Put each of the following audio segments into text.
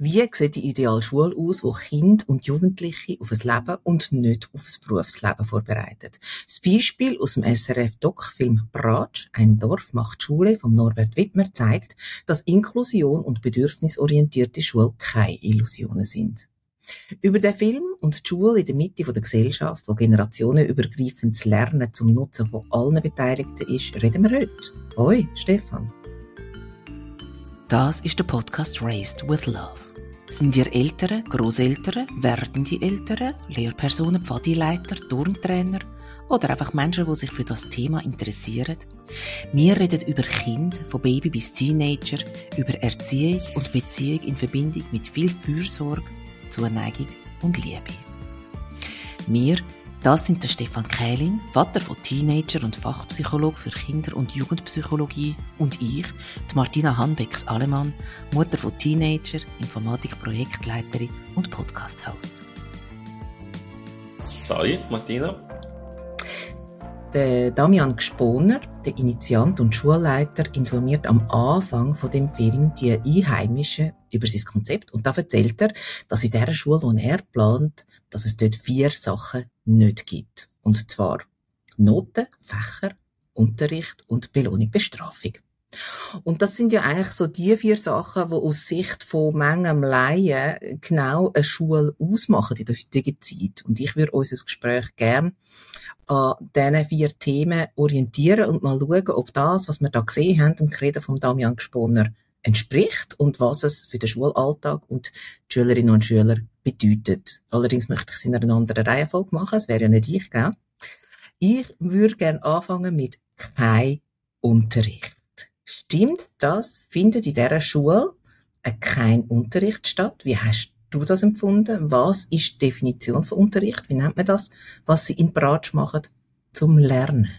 Wie sieht die ideale Schule aus, wo Kinder und Jugendliche auf ein Leben und nicht auf ein Berufsleben vorbereitet? Das Beispiel aus dem SRF-Doc-Film Bratsch, ein Dorf macht Schule von Norbert Wittmer zeigt, dass Inklusion und bedürfnisorientierte Schule keine Illusionen sind. Über den Film und die Schule in der Mitte der Gesellschaft, wo generationenübergreifendes Lernen zum Nutzen von allen Beteiligten ist, reden wir heute. Hoi, Stefan. Das ist der Podcast Raised with Love. Sind ihr Eltern, Großeltern, werdende Eltern, Lehrpersonen, Pfadileiter, Turntrainer oder einfach Menschen, die sich für das Thema interessieren? Wir reden über Kind, von Baby bis Teenager, über Erziehung und Beziehung in Verbindung mit viel Fürsorge, Zuneigung und Liebe. Wir das sind der Stefan Kählin, Vater von Teenager und Fachpsychologe für Kinder- und Jugendpsychologie und ich, die Martina Hanbecks-Alemann, Mutter von Teenager, Informatik-Projektleiterin und Podcast-Host. Salut, Martina. Der Damian Gsponer, der Initiant und Schulleiter, informiert am Anfang von dem Film die Einheimischen über sein Konzept und da erzählt er, dass in der Schule, wo er plant, dass es dort vier Sachen nicht gibt. Und zwar Noten, Fächer, Unterricht und Belohnung, Bestrafung. Und das sind ja eigentlich so die vier Sachen, die aus Sicht von Mengen Laien genau eine Schule ausmachen in der heutigen Zeit. Und ich würde unser Gespräch gerne an diesen vier Themen orientieren und mal schauen, ob das, was wir da gesehen haben, im Reden von Damian Gesponner, entspricht und was es für den Schulalltag und die Schülerinnen und Schüler bedeutet. Allerdings möchte ich es in einer anderen Reihenfolge machen, es wäre ja nicht ich, gell? Ich würde gerne anfangen mit kein Unterricht. Stimmt das? Findet in dieser Schule kein Unterricht statt? Wie hast du das empfunden? Was ist die Definition von Unterricht? Wie nennt man das, was sie in Bratsch machen zum Lernen?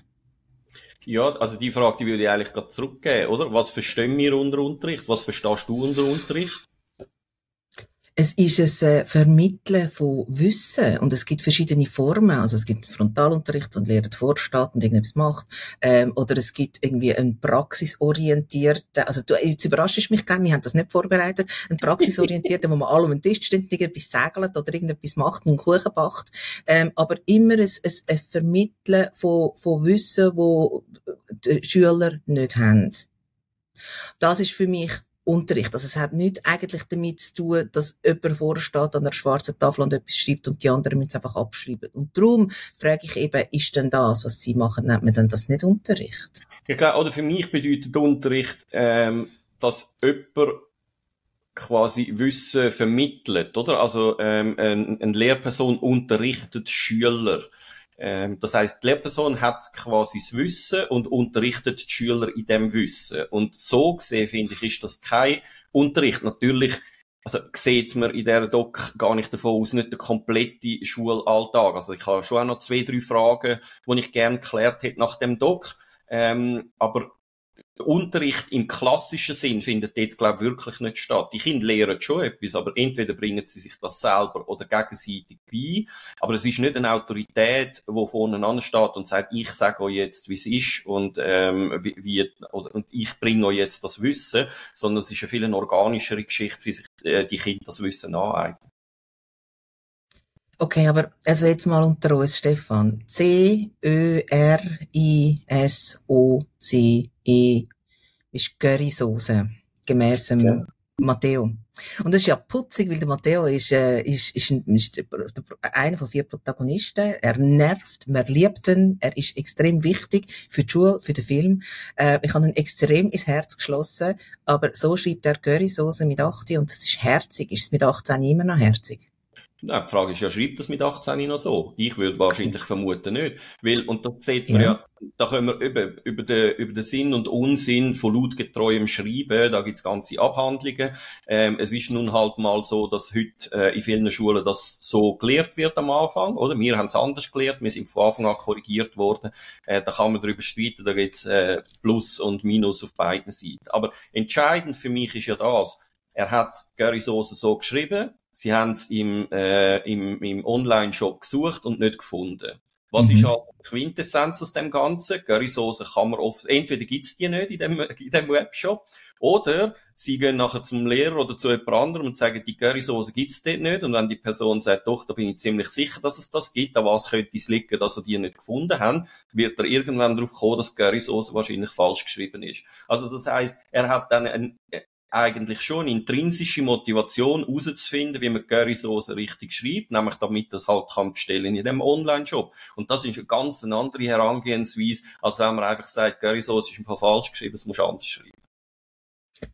Ja, also die Frage, die würde ich eigentlich gerade zurückgeben, oder? Was verstehen wir unter Unterricht? Was verstehst du unter Unterricht? Es ist ein äh, Vermitteln von Wissen und es gibt verschiedene Formen. Also es gibt Frontalunterricht, wo ein Lehrer vorsteht und irgendetwas macht. Ähm, oder es gibt irgendwie einen praxisorientierten, also du, jetzt überraschst mich gerne, wir haben das nicht vorbereitet, einen praxisorientierten, wo man alle um den Tisch steht, irgendetwas segelt oder irgendetwas macht und einen Kuchen backt. Ähm, aber immer ein, ein, ein Vermitteln von, von Wissen, wo die Schüler nicht haben. Das ist für mich Unterricht. Also es hat nichts eigentlich damit zu tun, dass jemand vorsteht an einer schwarzen Tafel und etwas schreibt und die anderen müssen es einfach abschreiben. Und darum frage ich eben, ist denn das, was sie machen, nennt man denn das nicht Unterricht? Ja, klar. Oder für mich bedeutet Unterricht, ähm, dass jemand quasi Wissen vermittelt, oder? Also ähm, eine, eine Lehrperson unterrichtet Schüler. Ähm, das heißt, die Lehrperson hat quasi das Wissen und unterrichtet die Schüler in dem Wissen. Und so gesehen, finde ich, ist das kein Unterricht. Natürlich, also sieht man in dieser Doc gar nicht davon aus, nicht der komplette Schulalltag. Also ich habe schon auch noch zwei, drei Fragen, die ich gerne geklärt hätte nach dem Doc. Ähm, aber Unterricht im klassischen Sinn findet dort, glaube ich, wirklich nicht statt. Die Kinder lernen schon etwas, aber entweder bringen sie sich das selber oder gegenseitig bei. Aber es ist nicht eine Autorität, die vorne steht und sagt, ich sage euch jetzt, wie es ist und, ähm, wie, wie, oder, und ich bringe euch jetzt das Wissen, sondern es ist eine viel organischere Geschichte, wie sich äh, die Kinder das Wissen aneignen. Okay, aber also jetzt mal unter uns, Stefan. C, Ö, R, I, S, O, C, E ist Currysoße. Gemäss dem ja. Matteo. Und das ist ja putzig, weil der Matteo ist, äh, ist, ist, ist einer von vier Protagonisten. Er nervt, man liebt ihn, er ist extrem wichtig für die Schule, für den Film. Äh, ich habe ihn extrem ins Herz geschlossen, aber so schreibt er Currysoße mit 18 und das ist herzig. Ist es mit 18 immer noch herzig? Ja, die Frage ist ja, schreibt das mit 18 noch so? Ich würde wahrscheinlich vermuten nicht. Weil, und da sieht man ja, da können wir über, über, den, über den Sinn und Unsinn von lautgetreuem Schreiben, da gibt's ganze Abhandlungen. Ähm, es ist nun halt mal so, dass heute äh, in vielen Schulen das so gelehrt wird am Anfang, oder? Wir haben es anders gelehrt, wir sind von Anfang an korrigiert worden. Äh, da kann man darüber streiten, da gibt's äh, Plus und Minus auf beiden Seiten. Aber entscheidend für mich ist ja das, er hat Gary Soße so geschrieben, Sie haben es im, äh, im, im Online-Shop gesucht und nicht gefunden. Was mhm. ist halt Quintessenz aus dem Ganzen? Currysoße kann man oft, entweder gibt's die nicht in dem, in dem Webshop, oder sie gehen nachher zum Lehrer oder zu jemand anderem und sagen, die Currysoße gibt's dort nicht. Und wenn die Person sagt, doch, da bin ich ziemlich sicher, dass es das gibt, an was könnte es liegen, dass er die nicht gefunden haben, wird er irgendwann darauf kommen, dass Currysoße wahrscheinlich falsch geschrieben ist. Also das heißt, er hat dann ein, eigentlich schon intrinsische Motivation herauszufinden, wie man Currysoße richtig schreibt, nämlich damit das halt kann bestellen in dem Online-Shop. Und das ist eine ganz andere Herangehensweise, als wenn man einfach sagt, Currysoße ist ein paar falsch geschrieben, das muss anders schreiben.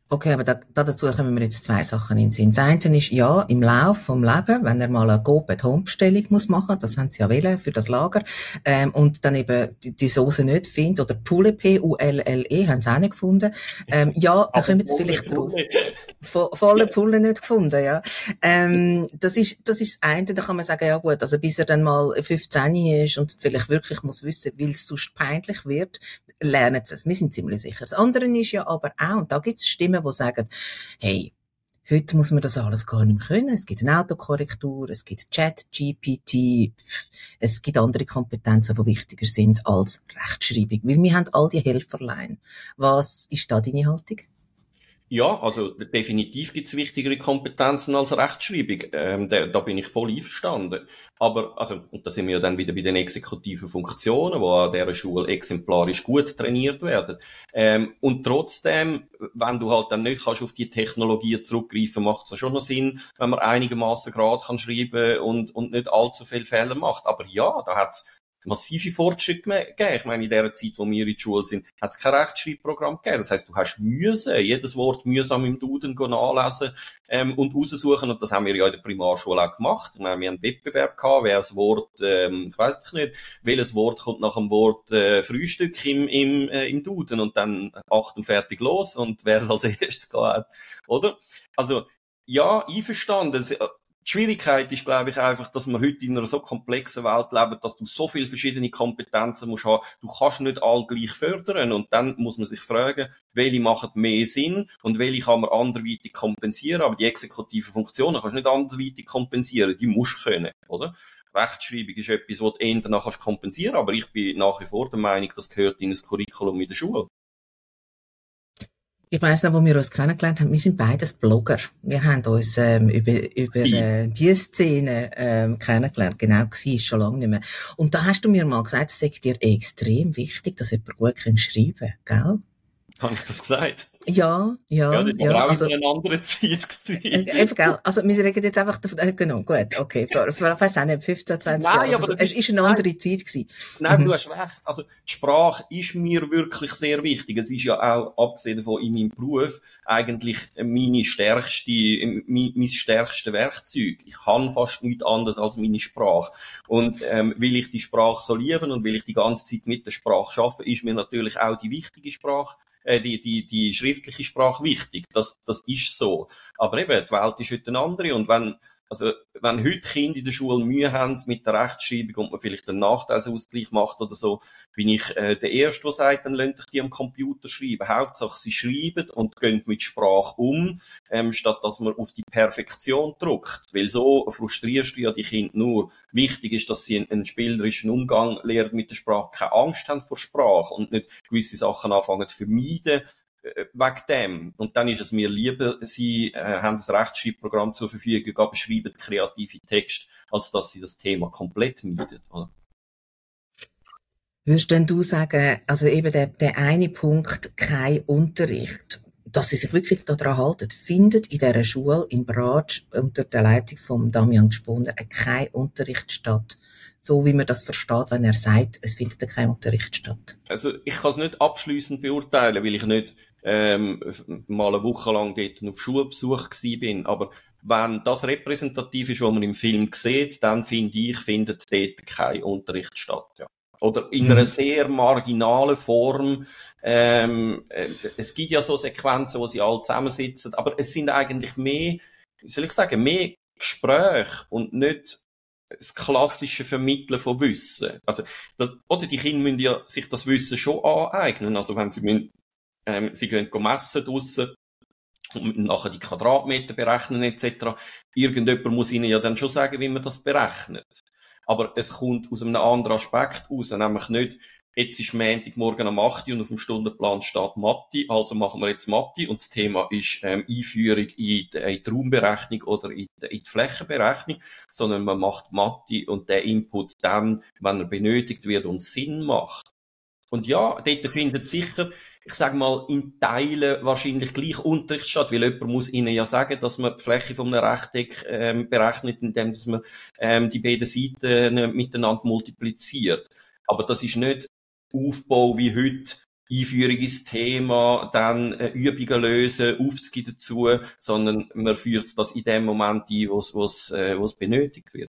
Okay, aber da, da dazu kommen wir jetzt zwei Sachen in den Sinn. Das eine ist, ja, im Lauf vom Leben, wenn er mal eine Go-At-Home-Bestellung muss machen, das haben sie ja wählen für das Lager, ähm, und dann eben die, die Soße nicht findet, oder Pulle, P-U-L-L-E, haben sie auch nicht gefunden, ähm, ja, da kommen sie vielleicht drauf. Volle Pulle nicht gefunden, ja. Ähm, das ist, das ist das eine, da kann man sagen, ja gut, also bis er dann mal 15 ist und vielleicht wirklich muss wissen, weil es sonst peinlich wird, lernen sie es. Wir sind ziemlich sicher. Das andere ist ja aber auch, und da gibt es Stimmen, die sagen, hey, Heute muss man das alles gar nicht mehr können. Es gibt eine Autokorrektur, es gibt Chat, GPT, es gibt andere Kompetenzen, die wichtiger sind als Rechtschreibung. Weil wir haben all die Helferlein. Was ist da deine Haltung? Ja, also definitiv gibt es wichtigere Kompetenzen als Rechtschreibung. Ähm, da, da, bin ich voll einverstanden. Aber, also, und da sind wir ja dann wieder bei den exekutiven Funktionen, die an dieser Schule exemplarisch gut trainiert werden. Ähm, und trotzdem, wenn du halt dann nicht kannst auf die Technologie zurückgreifen, macht es schon noch Sinn, wenn man einigermaßen gerade kann schreiben und, und nicht allzu viele Fehler macht. Aber ja, da hat's massive Fortschritte gegeben. Ich meine, in der Zeit, wo wir in der Schule sind, hat es kein Rechtschreibprogramm gegeben. Das heißt, du hast müssen, jedes Wort mühsam im Duden nachlesen ähm, und raussuchen. Und das haben wir ja in der Primarschule auch gemacht. Ich meine, wir haben einen Wettbewerb gehabt, wer das Wort, ähm, ich weiß nicht, welches Wort kommt nach dem Wort äh, Frühstück im, im, äh, im Duden und dann acht und fertig los und wer es als erstes gehabt hat, oder? Also, ja, einverstanden. Die Schwierigkeit ist, glaube ich, einfach, dass wir heute in einer so komplexen Welt leben, dass du so viele verschiedene Kompetenzen musst haben. Du kannst nicht alle gleich fördern. Und dann muss man sich fragen, welche machen mehr Sinn und welche kann man anderweitig kompensieren. Aber die exekutiven Funktionen kannst du nicht anderweitig kompensieren. Die musst du können, oder? Rechtschreibung ist etwas, was du eher danach kompensieren kannst. Aber ich bin nach wie vor der Meinung, das gehört in ein Curriculum in der Schule. Ich weiss noch, wo wir uns kennengelernt haben, wir sind beides Blogger. Wir haben uns ähm, über, über äh, diese Szene ähm, kennengelernt. Genau, war schon lange nicht mehr. Und da hast du mir mal gesagt, es sei dir extrem wichtig, dass jemand gut schreiben kann, gell? Habe ich das gesagt? Ja, ja. Ja, das ja, war auch also, eine andere Zeit gewesen. Äh, gell? Also, wir reden jetzt einfach davon, äh, genau, gut, okay. Vor, vor, ich weiss auch nicht, 15, 20 Nein, Jahre. Aber also, es ist eine andere nein, Zeit gewesen. Nein, mhm. du hast recht. Also, die Sprache ist mir wirklich sehr wichtig. Es ist ja auch, abgesehen davon, in meinem Beruf, eigentlich meine stärkste, mein, mein stärkste Werkzeug. Ich kann fast nichts anderes als meine Sprache. Und, ähm, will ich die Sprache so lieben und will ich die ganze Zeit mit der Sprache arbeiten, ist mir natürlich auch die wichtige Sprache äh, die, die, die schriftliche Sprache wichtig. Das, das ist so. Aber eben, die Welt ist heute eine andere und wenn, also, wenn heute Kinder in der Schule Mühe haben mit der Rechtschreibung und man vielleicht einen Nachteilsausgleich macht oder so, bin ich äh, der Erste, der sagt, dann lernt ich die am Computer schreiben. Hauptsache, sie schreiben und gehen mit Sprache um, ähm, statt dass man auf die Perfektion drückt. Weil so frustrierst du ja die Kinder nur. Wichtig ist, dass sie einen, einen spielerischen Umgang lernen mit der Sprache, keine Angst haben vor Sprache und nicht gewisse Sachen anfangen zu vermeiden, wegen dem. Und dann ist es mir lieber, sie äh, haben das Rechtschreibprogramm zur Verfügung, aber schreiben kreative Texte, als dass sie das Thema komplett meiden. Oder? Würdest denn du sagen, also eben der, der eine Punkt, kein Unterricht, dass sie sich wirklich daran halten, findet in dieser Schule in Bratsch unter der Leitung von Damian Gspunder kein Unterricht statt? so wie man das versteht, wenn er sagt, es findet kein Unterricht statt. Also ich kann es nicht abschließend beurteilen, weil ich nicht ähm, mal eine Woche lang dort auf Schulbesuch gewesen bin. Aber wenn das repräsentativ ist, was man im Film sieht, dann finde ich, findet dort kein Unterricht statt. Ja. Oder in einer mhm. sehr marginalen Form. Ähm, äh, es gibt ja so Sequenzen, wo sie alle zusammensitzen, aber es sind eigentlich mehr, soll ich sagen, mehr Gespräche und nicht das klassische Vermitteln von Wissen. Also, das, oder die Kinder müssen ja sich das Wissen schon aneignen. Also, wenn sie müssen ähm, sie gehen messen draussen und nachher die Quadratmeter berechnen etc. Irgendjemand muss ihnen ja dann schon sagen, wie man das berechnet. aber es kommt aus einem anderen Aspekt raus, nämlich nicht, jetzt ist Montagmorgen am 8 und auf dem Stundenplan steht Mathe, also machen wir jetzt Mathe und das Thema ist ähm, Einführung in die, in die Raumberechnung oder in die, in die Flächenberechnung, sondern man macht Mathe und der Input dann, wenn er benötigt wird und Sinn macht. Und ja, dort findet sicher, ich sage mal, in Teilen wahrscheinlich gleich Unterricht statt, weil jemand muss ihnen ja sagen, dass man die Fläche von einem Rechteck ähm, berechnet, indem dass man ähm, die beiden Seiten äh, miteinander multipliziert. Aber das ist nicht Aufbau wie heute, Einführung ins Thema, dann äh, Übungen lösen, Aufzüge dazu, sondern man führt das in dem Moment ein, wo es äh, benötigt wird.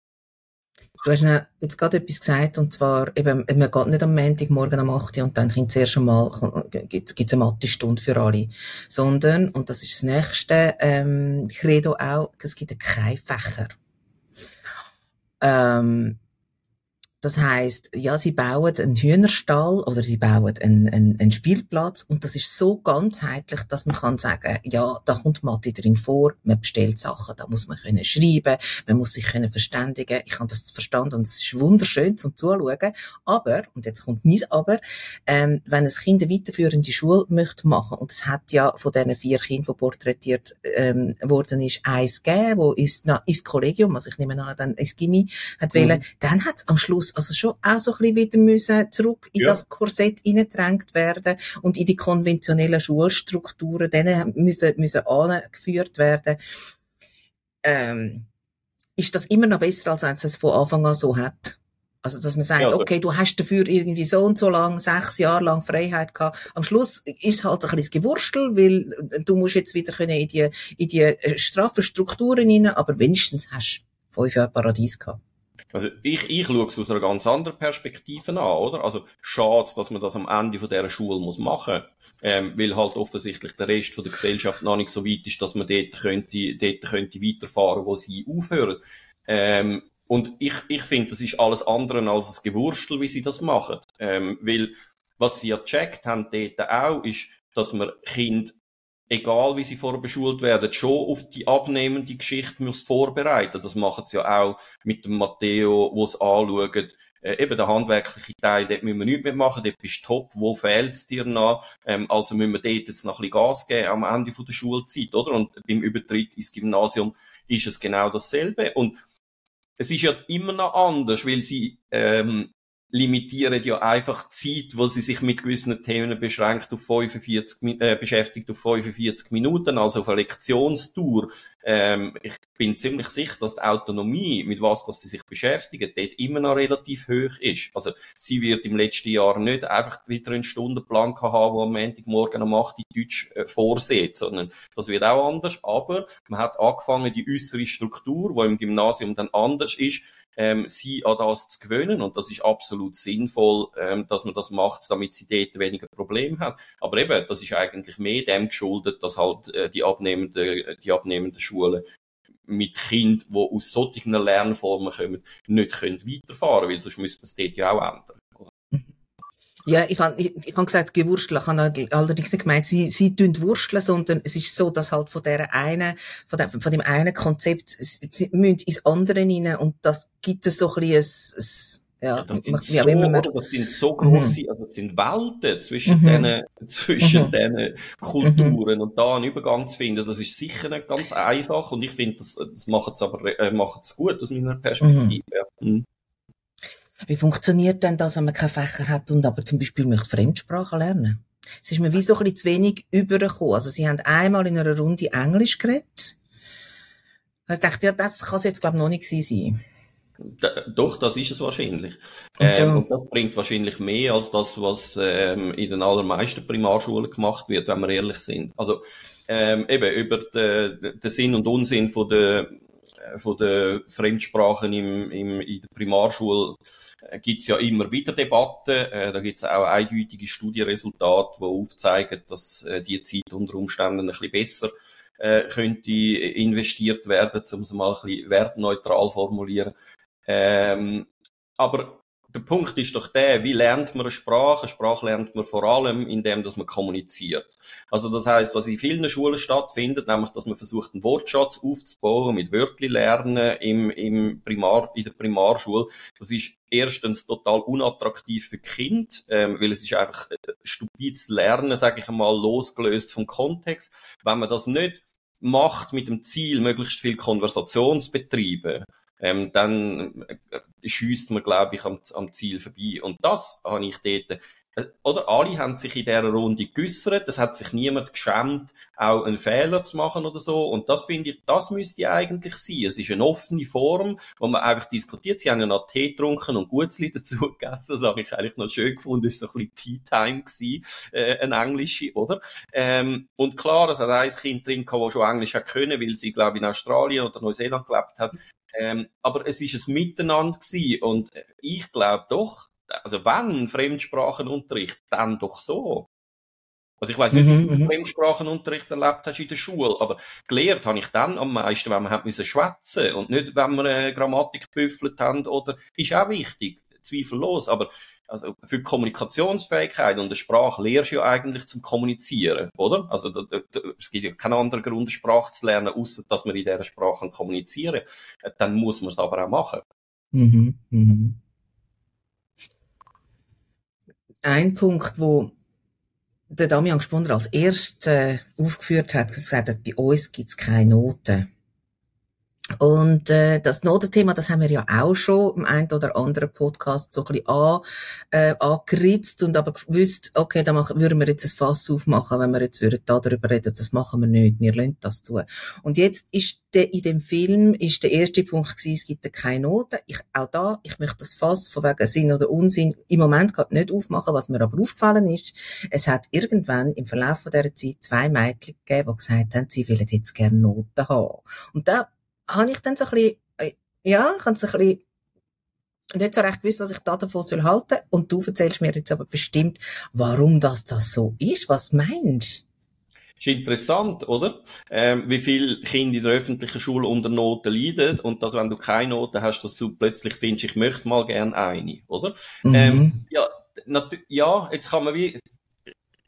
Du hast jetzt gerade etwas gesagt, und zwar, eben, man geht nicht am Montagmorgen um 8 Uhr und dann kommt zuerst einmal, gibt es eine Mathestunde für alle. Sondern, und das ist das nächste, ähm, Credo auch, es gibt keine Fächer. Ähm, das heißt, ja, sie bauen einen Hühnerstall oder sie bauen einen, einen, einen, Spielplatz und das ist so ganzheitlich, dass man kann sagen, ja, da kommt Mathe drin vor, man bestellt Sachen, da muss man können schreiben, man muss sich können verständigen. Ich habe das verstanden und es ist wunderschön zum Zuschauen. Aber, und jetzt kommt mein Aber, ähm, wenn ein Kind eine weiterführende Schule möchte machen, und es hat ja von diesen vier Kindern, die porträtiert ähm, worden ist, eins gegeben, wo ist, na, ins Kollegium, also ich nehme an, dann ins Gimmi hat mhm. wählen, dann hat es am Schluss also schon auch so ein bisschen wieder müssen zurück in ja. das Korsett hineingedrängt werden und in die konventionellen Schulstrukturen, denen müssen, müssen angeführt werden. Ähm, ist das immer noch besser, als wenn es von Anfang an so hat? Also, dass man sagt, ja, also. okay, du hast dafür irgendwie so und so lang, sechs Jahre lang Freiheit gehabt. Am Schluss ist halt ein bisschen Gewurstel, weil du musst jetzt wieder können in die, in die äh, straffen Strukturen rein, aber wenigstens hast du fünf Jahre Paradies gehabt. Also ich, ich schaue es aus einer ganz anderen Perspektive an, oder? Also schade, dass man das am Ende von dieser Schule muss machen ähm, weil halt offensichtlich der Rest von der Gesellschaft noch nicht so weit ist, dass man dort könnte, dort könnte weiterfahren, wo sie aufhören. Ähm, und ich, ich finde, das ist alles andere als ein Gewurstel, wie sie das machen. Ähm, weil was sie ja gecheckt haben dort auch, ist, dass man Kind egal wie sie vorher beschult werden, schon auf die abnehmende Geschichte muss vorbereiten. Das machen sie ja auch mit dem Matteo, wo es anschaut, äh, eben der handwerkliche Teil, dort müssen wir nichts mehr machen, dort bist du top, wo fehlt es dir noch? Ähm, also müssen wir dort jetzt noch ein bisschen Gas geben am Ende von der Schulzeit, oder? Und beim Übertritt ins Gymnasium ist es genau dasselbe. Und es ist ja immer noch anders, weil sie ähm, limitieren ja einfach die Zeit, wo sie sich mit gewissen Themen beschränkt auf 45, äh, beschäftigt auf 45 Minuten, also auf eine Lektionstour. Ähm, ich bin ziemlich sicher, dass die Autonomie, mit was dass sie sich beschäftigen, dort immer noch relativ hoch ist. Also sie wird im letzten Jahr nicht einfach wieder einen Stundenplan haben, wo am Montagmorgen um 8 Uhr Deutsch äh, vorsieht, sondern das wird auch anders. Aber man hat angefangen, die äußere Struktur, die im Gymnasium dann anders ist, ähm, sie an das zu gewöhnen. Und das ist absolut sinnvoll, ähm, dass man das macht, damit sie dort weniger Probleme haben. Aber eben, das ist eigentlich mehr dem geschuldet, dass halt äh, die abnehmenden, die abnehmenden Schulen mit Kindern, die aus solchen Lernformen kommen, nicht können weiterfahren können, weil sonst müsste es dort ja auch ändern. Ja, ich habe ich, ich hab gesagt, gewursteln. Ich habe allerdings nicht gemeint, sie, sie tun wursteln, sondern es ist so, dass halt von der einen, von, der, von dem einen Konzept, sie müssen ins andere rein und das gibt es so ein bisschen ein ja, das sind, so, immer das sind so große, mhm. also das sind Welten zwischen mhm. diesen, zwischen mhm. diesen Kulturen mhm. und da einen Übergang zu finden, das ist sicher nicht ganz einfach und ich finde, das, das macht es aber, äh, macht es gut aus meiner Perspektive. Mhm. Wie funktioniert denn das, wenn man keine Fächer hat und aber zum Beispiel möchte Fremdsprachen lernen? Es ist mir wie so ein bisschen zu wenig übergekommen. Also sie haben einmal in einer Runde Englisch geredet. Ich dachte, ja, das kann es jetzt glaube ich noch nicht sein. Doch, das ist es wahrscheinlich. Ähm, und das bringt wahrscheinlich mehr als das, was ähm, in den allermeisten Primarschulen gemacht wird, wenn wir ehrlich sind. Also ähm, eben über den, den Sinn und Unsinn von der, von der Fremdsprachen im, im, in der Primarschule äh, gibt es ja immer wieder Debatten. Äh, da gibt es auch eindeutige Studienresultate, die aufzeigen, dass äh, die Zeit unter Umständen ein bisschen besser äh, könnte investiert werden, um es mal ein bisschen wertneutral formulieren. Ähm, aber der Punkt ist doch der, wie lernt man eine Sprache? Eine Sprache lernt man vor allem, indem dass man kommuniziert. Also das heißt, was in vielen Schulen stattfindet, nämlich, dass man versucht, einen Wortschatz aufzubauen, mit Wörtli lernen im, im Primar, in der Primarschule. Das ist erstens total unattraktiv für Kind, ähm, weil es ist einfach äh, stupides Lernen, sage ich einmal, losgelöst vom Kontext. Wenn man das nicht macht mit dem Ziel, möglichst viel Konversation zu betreiben, ähm, dann äh, schießt man, glaube ich, am, am Ziel vorbei. Und das habe ich dort äh, oder alle haben sich in dieser Runde geäussert, es hat sich niemand geschämt, auch einen Fehler zu machen oder so. Und das finde ich, das müsste eigentlich sein. Es ist eine offene Form, wo man einfach diskutiert. Sie haben ja noch Tee getrunken und Gutzli dazu gegessen. Das habe ich eigentlich noch schön gefunden. Das war so ein bisschen Tea Time gewesen, äh, ein englische, oder? Ähm, und klar, es hat ein Kind drin das schon Englisch hat können, weil sie, glaube ich, in Australien oder Neuseeland gelebt hat. Ähm, aber es ist ein Miteinander gewesen. Und ich glaube doch, also wenn Fremdsprachenunterricht, dann doch so. Also ich weiß nicht, wie du mhm, mhm. Fremdsprachenunterricht erlebt hast in der Schule, aber gelehrt habe ich dann am meisten, wenn wir hat müssen schwätzen und nicht, wenn wir äh, Grammatik gebüffelt haben oder, ist auch wichtig, zweifellos, aber also für die Kommunikationsfähigkeit und eine Sprache lehrst du ja eigentlich zum Kommunizieren, oder? Also da, da, es gibt ja keinen anderen Grund, eine Sprache zu lernen, außer dass man in dieser Sprache kommunizieren kann. Dann muss man es aber auch machen. Mhm, mhm ein Punkt, wo der Damian Spunder als erstes äh, aufgeführt hat, gesagt hat, bei uns gibt's keine Noten. Und äh, das Notenthema, das haben wir ja auch schon im einen oder anderen Podcast so ein bisschen an, äh, angeritzt und aber gewusst, okay, da machen, würden wir jetzt ein Fass aufmachen, wenn wir jetzt würden da darüber reden, das machen wir nicht, wir lernen das zu. Und jetzt ist der, in dem Film ist der erste Punkt gewesen, es gibt keine Noten. Ich, auch da, ich möchte das Fass von wegen Sinn oder Unsinn im Moment gerade nicht aufmachen, was mir aber aufgefallen ist, es hat irgendwann im Verlauf von dieser Zeit zwei Mädchen gegeben, die gesagt haben, sie wollen jetzt gerne Noten haben. Und da habe ich dann so ein bisschen, äh, ja, ich habe so ein bisschen nicht so recht gewusst, was ich da davon soll halten. Und du erzählst mir jetzt aber bestimmt, warum das, das so ist. Was meinst ist interessant, oder? Ähm, wie viele Kinder in der öffentlichen Schule unter Noten leiden und dass, wenn du keine Noten hast, dass du plötzlich findest, ich möchte mal gerne eine, oder? Mhm. Ähm, ja, ja, jetzt kann man wie,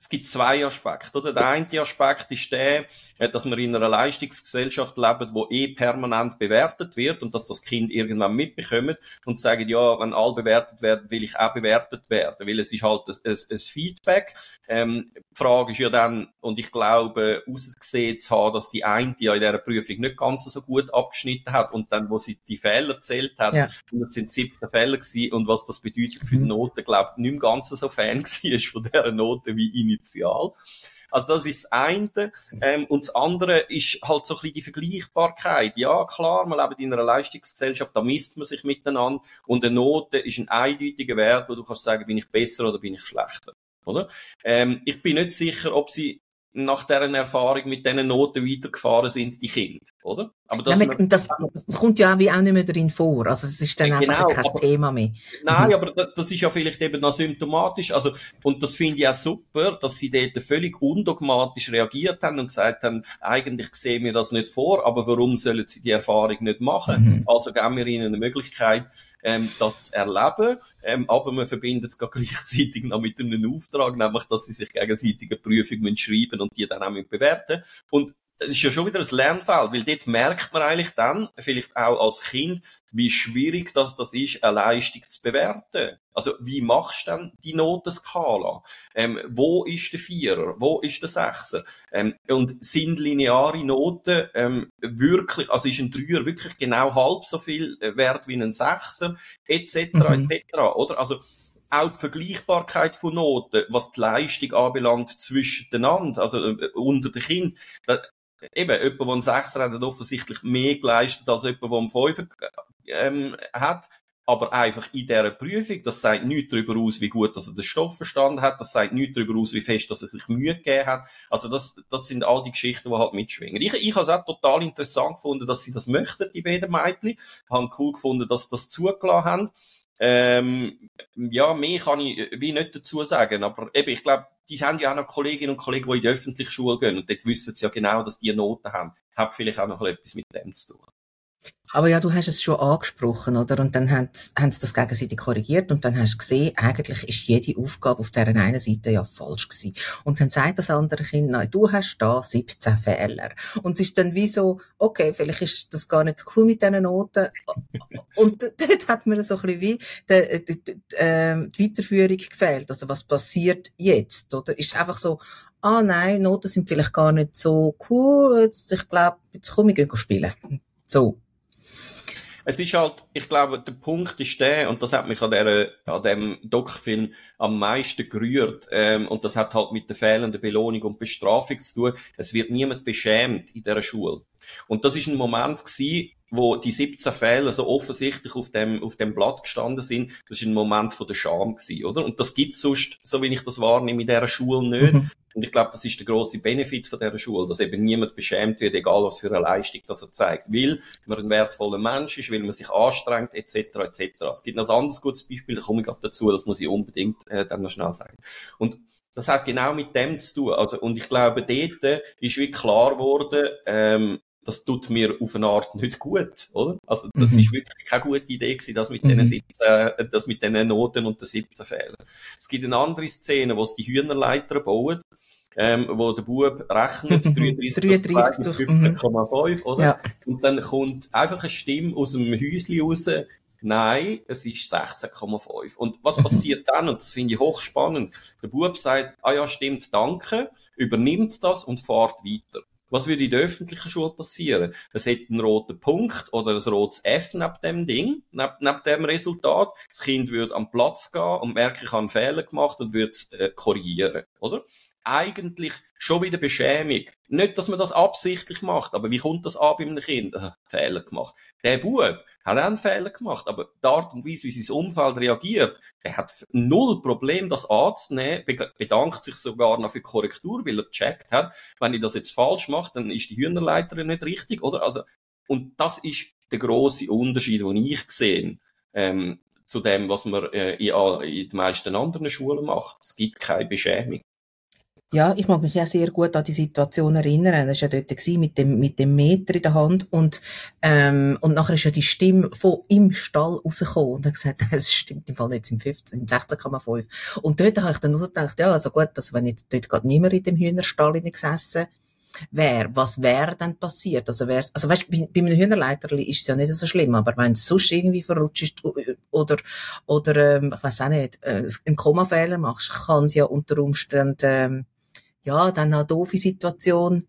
es gibt zwei Aspekte, oder? Der eine Aspekt ist der, dass wir in einer Leistungsgesellschaft leben, wo eh permanent bewertet wird und dass das Kind irgendwann mitbekommt und sagen, ja, wenn alle bewertet werden, will ich auch bewertet werden, weil es ist halt ein, ein, Feedback. Ähm, die Frage ist ja dann, und ich glaube, ausgesehen zu haben, dass die eine ja in dieser Prüfung nicht ganz so gut abgeschnitten hat und dann, wo sie die Fehler zählt hat, ja. und es sind 17 Fehler gewesen und was das bedeutet für die mhm. Note, glaube ich, nicht mehr ganz so Fan war von dieser Note wie initial. Also das ist das eine. Ähm, und das andere ist halt so ein bisschen die Vergleichbarkeit. Ja, klar, man lebt in einer Leistungsgesellschaft, da misst man sich miteinander und eine Note ist ein eindeutiger Wert, wo du kannst sagen, bin ich besser oder bin ich schlechter. Oder? Ähm, ich bin nicht sicher, ob sie nach deren Erfahrung mit diesen Noten weitergefahren sind, die Kinder, oder? Aber das, ja, man, das kommt ja auch, wie auch nicht mehr darin vor. Also es ist dann genau, einfach kein aber, Thema mehr. Nein, mhm. aber das ist ja vielleicht eben noch symptomatisch. Also, und das finde ich auch super, dass sie dort völlig undogmatisch reagiert haben und gesagt haben, eigentlich sehen wir das nicht vor, aber warum sollen sie die Erfahrung nicht machen? Mhm. Also geben wir ihnen eine Möglichkeit, ähm, das zu erleben. Ähm, aber man verbindet es gleichzeitig noch mit einem Auftrag, nämlich, dass sie sich gegenseitig eine Prüfung schreiben und die dann auch bewerten. Und das ist ja schon wieder ein Lernfeld, weil dort merkt man eigentlich dann, vielleicht auch als Kind, wie schwierig das, das ist, eine Leistung zu bewerten. Also, wie machst du denn die Notenskala? Ähm, wo ist der Vierer? Wo ist der Sechser? Ähm, und sind lineare Noten ähm, wirklich, also ist ein Dreier wirklich genau halb so viel wert wie ein Sechser? Etc., mhm. etc., oder? Also, auch die Vergleichbarkeit von Noten, was die Leistung anbelangt zwischeneinander, also äh, unter den Kindern, eben, jemand, der einen Sechser hat, hat offensichtlich mehr geleistet als jemand, der einen Fünfer ähm, hat. Aber einfach in dieser Prüfung, das sagt nichts darüber aus, wie gut dass er den Stoff verstanden hat, das sagt nichts darüber aus, wie fest dass er sich Mühe gegeben hat. Also das, das sind all die Geschichten, die halt mitschwingen. Ich, ich habe es auch total interessant gefunden, dass sie das möchten, die beiden Mädchen. Ich habe cool gefunden, dass sie das zugelassen haben. Ähm, ja, mehr kann ich wie nicht dazu sagen, aber eben, ich glaube, die haben ja auch noch Kolleginnen und Kollegen, die in die öffentliche Schule gehen und dort wissen sie ja genau, dass die Noten haben. Hat vielleicht auch noch etwas mit dem zu tun. Aber ja, du hast es schon angesprochen, oder? Und dann haben, sie das gegenseitig korrigiert und dann hast du gesehen, eigentlich ist jede Aufgabe auf der einen Seite ja falsch gewesen. Und dann sagt das andere Kind, nein, du hast da 17 Fehler. Und es ist dann wie so, okay, vielleicht ist das gar nicht so cool mit diesen Noten. und dort hat mir so ein bisschen wie die, die, die, die Weiterführung gefehlt. Also was passiert jetzt, oder? Ist einfach so, ah nein, Noten sind vielleicht gar nicht so cool, ich glaube, jetzt komm, wir gehen spielen. So. Es ist halt, ich glaube, der Punkt ist der, und das hat mich an, der, an dem Doc-Film am meisten gerührt, ähm, und das hat halt mit der fehlenden Belohnung und Bestrafung zu tun. Es wird niemand beschämt in dieser Schule. Und das ist ein Moment gewesen, wo die 17 Fehler so offensichtlich auf dem, auf dem Blatt gestanden sind, das ist ein Moment von der Scham gewesen, oder? Und das gibt's sonst, so wie ich das wahrnehme, in dieser Schule nicht. Mhm. Und ich glaube, das ist der große Benefit von dieser Schule, dass eben niemand beschämt wird, egal was für eine Leistung das er zeigt. Weil man ein wertvoller Mensch ist, weil man sich anstrengt, etc., etc. Es gibt noch ein anderes gutes Beispiel, da komme ich gerade dazu, das muss ich unbedingt äh, dann noch schnell sagen. Und das hat genau mit dem zu tun. Also, und ich glaube, dort ist wie klar geworden, ähm, das tut mir auf eine Art nicht gut, oder? Also, das mhm. ist wirklich keine gute Idee gewesen, das mit mhm. den 17, das mit den Noten und den 17 Fehlern. Es gibt eine andere Szene, wo es die Hühnerleiter bauen, ähm, wo der Bub rechnet, 33, 33 15,5, oder? Ja. Und dann kommt einfach eine Stimme aus dem Häuschen raus, Nein, es ist 16,5. Und was passiert dann? Und das finde ich hochspannend. Der Bub sagt, ah ja, stimmt, danke, übernimmt das und fährt weiter. Was würde in der öffentlichen Schule passieren? Es hätte einen roten Punkt oder ein rotes F neben dem Ding, neben, neben dem Resultat. Das Kind würde am Platz gehen und merke, ich habe einen Fehler gemacht und würde es äh, korrigieren, oder? Eigentlich schon wieder Beschämung. Nicht, dass man das absichtlich macht, aber wie kommt das an bei einem Kind? Äh, Fehler gemacht. Der Bub hat auch einen Fehler gemacht, aber die Art und Weise, wie sein Umfeld reagiert, der hat null Problem, das anzunehmen, bedankt sich sogar noch für die Korrektur, weil er gecheckt hat, wenn ich das jetzt falsch mache, dann ist die Hühnerleiterin nicht richtig, oder? Also, und das ist der große Unterschied, den ich sehe, ähm, zu dem, was man äh, in, in den meisten anderen Schulen macht. Es gibt keine Beschämung. Ja, ich mag mich ja sehr gut an die Situation erinnern. Das war ja dort mit dem, mit dem Meter in der Hand und, ähm, und nachher ist ja die Stimme von im Stall rausgekommen und hat gesagt, es stimmt im Fall nicht, im 15, in 16,5. Und dort habe ich dann nur gedacht, ja, also gut, also wenn jetzt dort gerade niemand in dem Hühnerstall gesessen wäre, was wäre dann passiert? Also wär's, also weißt, bei, bei einem Hühnerleiterli ist es ja nicht so schlimm, aber wenn es sonst irgendwie verrutscht ist oder, oder, ähm, ich weiß auch nicht, äh, einen Kommafehler machst, kann es ja unter Umständen, ähm, ja, dann eine doofe Situation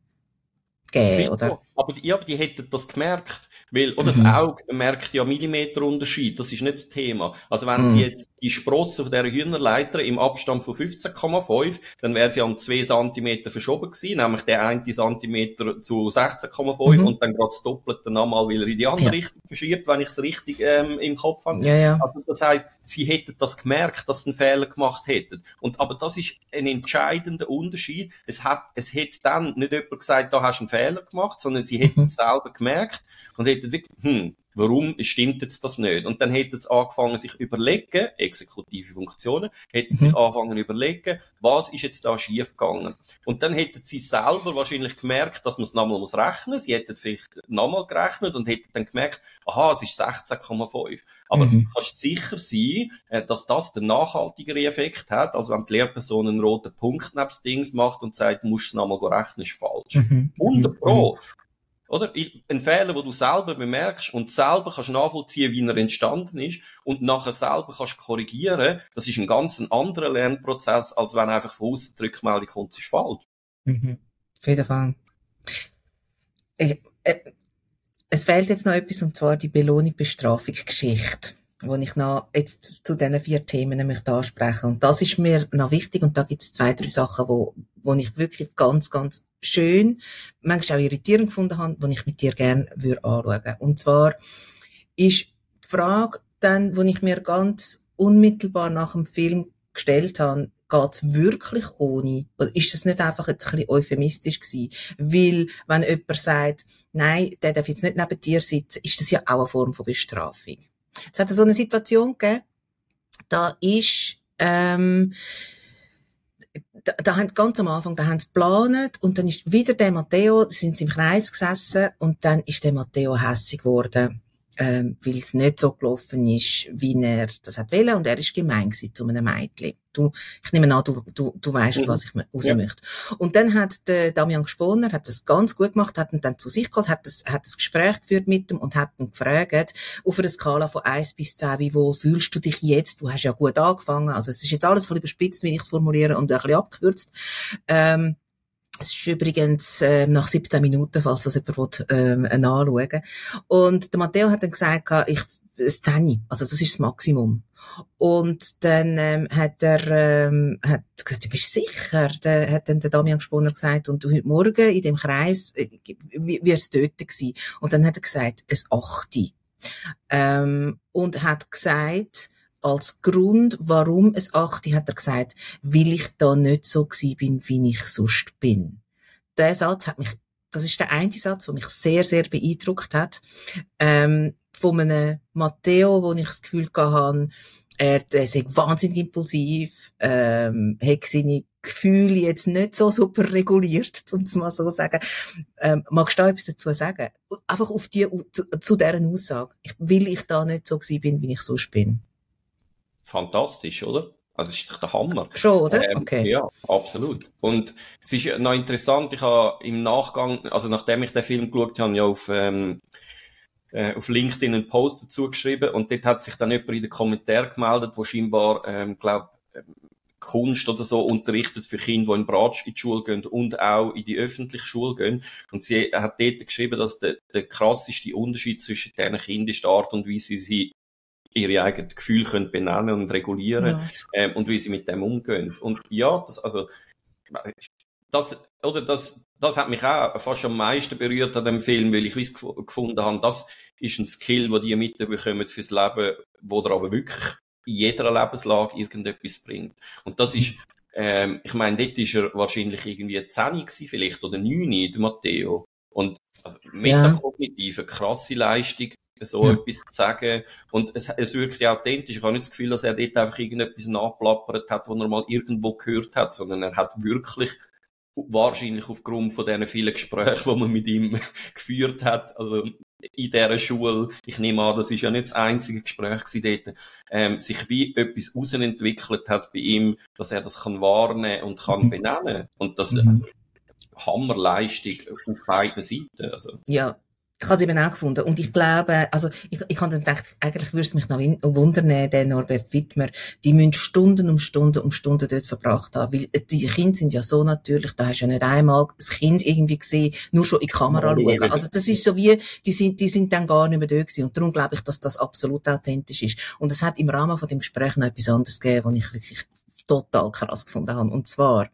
geben, oder? So. Aber, ja, aber die hätten das gemerkt. Weil, oder mhm. das Auge merkt ja Millimeterunterschied, das ist nicht das Thema. Also wenn mhm. sie jetzt die Sprosse von dieser Hühnerleiter im Abstand von 15,5, dann wäre sie um 2 cm verschoben gewesen, nämlich der 1 cm zu 16,5 mhm. und dann gerade das Doppelte nochmal, weil er in die andere ja. Richtung verschiebt, wenn ich es richtig ähm, im Kopf habe. Ja, ja. Also das heisst, sie hätten das gemerkt, dass sie einen Fehler gemacht hätten. Und, aber das ist ein entscheidender Unterschied. Es hat, es hätte dann nicht jemand gesagt, da hast du einen Fehler gemacht, sondern sie hätten mhm. es selber gemerkt und hätten wirklich, hm, warum stimmt jetzt das nicht? Und dann hätten sie angefangen, sich überlegen, exekutive Funktionen, hätten mhm. sich angefangen überlegen, was ist jetzt da schiefgegangen? Und dann hätten sie selber wahrscheinlich gemerkt, dass man es nochmal muss rechnen. Sie hätten vielleicht nochmal gerechnet und hätten dann gemerkt, aha, es ist 16,5. Aber mhm. kannst sicher sein, äh, dass das den nachhaltigeren Effekt hat, als wenn die Lehrperson einen roten Punkt neben Dings macht und sagt, musst du es nochmal rechnen, ist falsch. Mhm. 100 Pro. Oder? Ein Fehler, wo du selber bemerkst und selber kannst nachvollziehen, wie er entstanden ist und nachher selber kannst korrigieren, das ist ein ganz anderer Lernprozess, als wenn einfach von außen die Rückmeldung kommt, es ist falsch. Mhm. Auf jeden Fall. Ich, äh, es fehlt jetzt noch etwas, und zwar die Belohnung-Bestrafung-Geschichte wo ich noch jetzt zu diesen vier Themen nämlich anspreche. Und das ist mir noch wichtig und da gibt es zwei, drei Sachen, wo, wo ich wirklich ganz, ganz schön, manchmal auch irritierend gefunden habe, die ich mit dir gerne würde anschauen. Und zwar ist die Frage dann, wo ich mir ganz unmittelbar nach dem Film gestellt habe, geht's wirklich ohne? Oder ist das nicht einfach jetzt ein bisschen euphemistisch gewesen? Weil, wenn jemand sagt, nein, der darf jetzt nicht neben dir sitzen, ist das ja auch eine Form von Bestrafung. Es hat so eine Situation gegeben, da ist, ähm, da, da haben ganz am Anfang, da haben sie geplant und dann ist wieder der Matteo, sind sie im Kreis gesessen und dann ist der Matteo hässig geworden ähm, weil es nicht so gelaufen ist, wie er das hat wollen und er ist gemein gewesen zu einem Mädchen. Du, ich nehme an, du, du, du weißt, mhm. was ich raus ja. möchte. Und dann hat der Damian Gesponer, hat das ganz gut gemacht, hat ihn dann zu sich geholt, hat das, hat das Gespräch geführt mit ihm und hat ihn gefragt, auf einer Skala von 1 bis 10, wie wohl fühlst du dich jetzt? Du hast ja gut angefangen. Also es ist jetzt alles ein bisschen überspitzt, wie ich es formuliere und ein bisschen abgekürzt. Ähm, es ist übrigens äh, nach 17 Minuten, falls das jemand will, äh, nachschauen Und der Matteo hat dann gesagt, ich, ein 10, also das ist das Maximum. Und dann ähm, hat er ähm, hat gesagt, du bist sicher? Dann hat dann der Damian Gesponer gesagt, und du heute Morgen in dem Kreis, äh, wie, es dort gewesen. Und dann hat er gesagt, es 8. Ähm, und hat gesagt, als Grund, warum es achte, hat er gesagt, weil ich da nicht so gsi bin, wie ich sonst bin. Der Satz hat mich, das ist der einzige Satz, der mich sehr, sehr beeindruckt hat, ähm, von einem Matteo, wo ich das Gefühl hatte, er, ist wahnsinnig impulsiv, ähm, hat seine Gefühle jetzt nicht so super reguliert, um es mal so sagen. Ähm, magst du da etwas dazu sagen? Einfach auf die, zu, zu deren Aussage. Ich, weil ich da nicht so gewesen bin, wie ich sonst bin fantastisch, oder? Also, das ist doch der Hammer. Schon, oder? Ähm, okay. Ja, absolut. Und es ist noch interessant, ich habe im Nachgang, also nachdem ich den Film geschaut habe, ja auf, ähm, äh, auf LinkedIn einen Post dazu geschrieben und dort hat sich dann jemand in den Kommentaren gemeldet, wo scheinbar, ähm, glaub, ähm, Kunst oder so unterrichtet für Kinder, die in Bratsch in die Schule gehen und auch in die öffentliche Schule gehen. Und sie hat dort geschrieben, dass der, der krasseste Unterschied zwischen diesen Kindern ist die Art und Weise, wie sie ihre eigenen Gefühle können benennen und regulieren yes. ähm, und wie sie mit dem umgehen. Und ja, das, also, das, oder das, das hat mich auch fast am meisten berührt an dem Film, weil ich es gefunden habe, das ist ein Skill, den die mitbekommen fürs Leben, wo der aber wirklich in jeder Lebenslage irgendetwas bringt. Und das ist, ähm, ich meine, dort ist er wahrscheinlich irgendwie 10 gewesen, vielleicht, oder 9, der Matteo. Und also metakognitive, ja. krasse Leistung, so ja. etwas zu sagen. Und es, es wirkt ja authentisch. Ich habe nicht das Gefühl, dass er dort einfach irgendetwas nachplappert hat, was er mal irgendwo gehört hat, sondern er hat wirklich wahrscheinlich aufgrund von diesen vielen Gesprächen, die man mit ihm geführt hat, also in dieser Schule, ich nehme an, das ist ja nicht das einzige Gespräch dort, ähm, sich wie etwas außenentwickelt hat bei ihm, dass er das kann wahrnehmen und kann mhm. benennen. Und das, mhm. also, Hammerleistung auf beiden Seiten. Also. Ja, ich habe es eben auch gefunden. Und ich glaube, also, ich, ich habe dann gedacht, eigentlich würde es mich noch wundern, der Norbert Wittmer, die müssen Stunden um Stunden um Stunden dort verbracht haben. Weil die Kinder sind ja so natürlich, da hast du ja nicht einmal das Kind irgendwie gesehen, nur schon in die Kamera schauen. Also, das ist so wie, die sind, die sind dann gar nicht mehr da gewesen. Und darum glaube ich, dass das absolut authentisch ist. Und es hat im Rahmen von dem Gespräch noch etwas anderes gegeben, wo ich wirklich total krass gefunden habe. Und zwar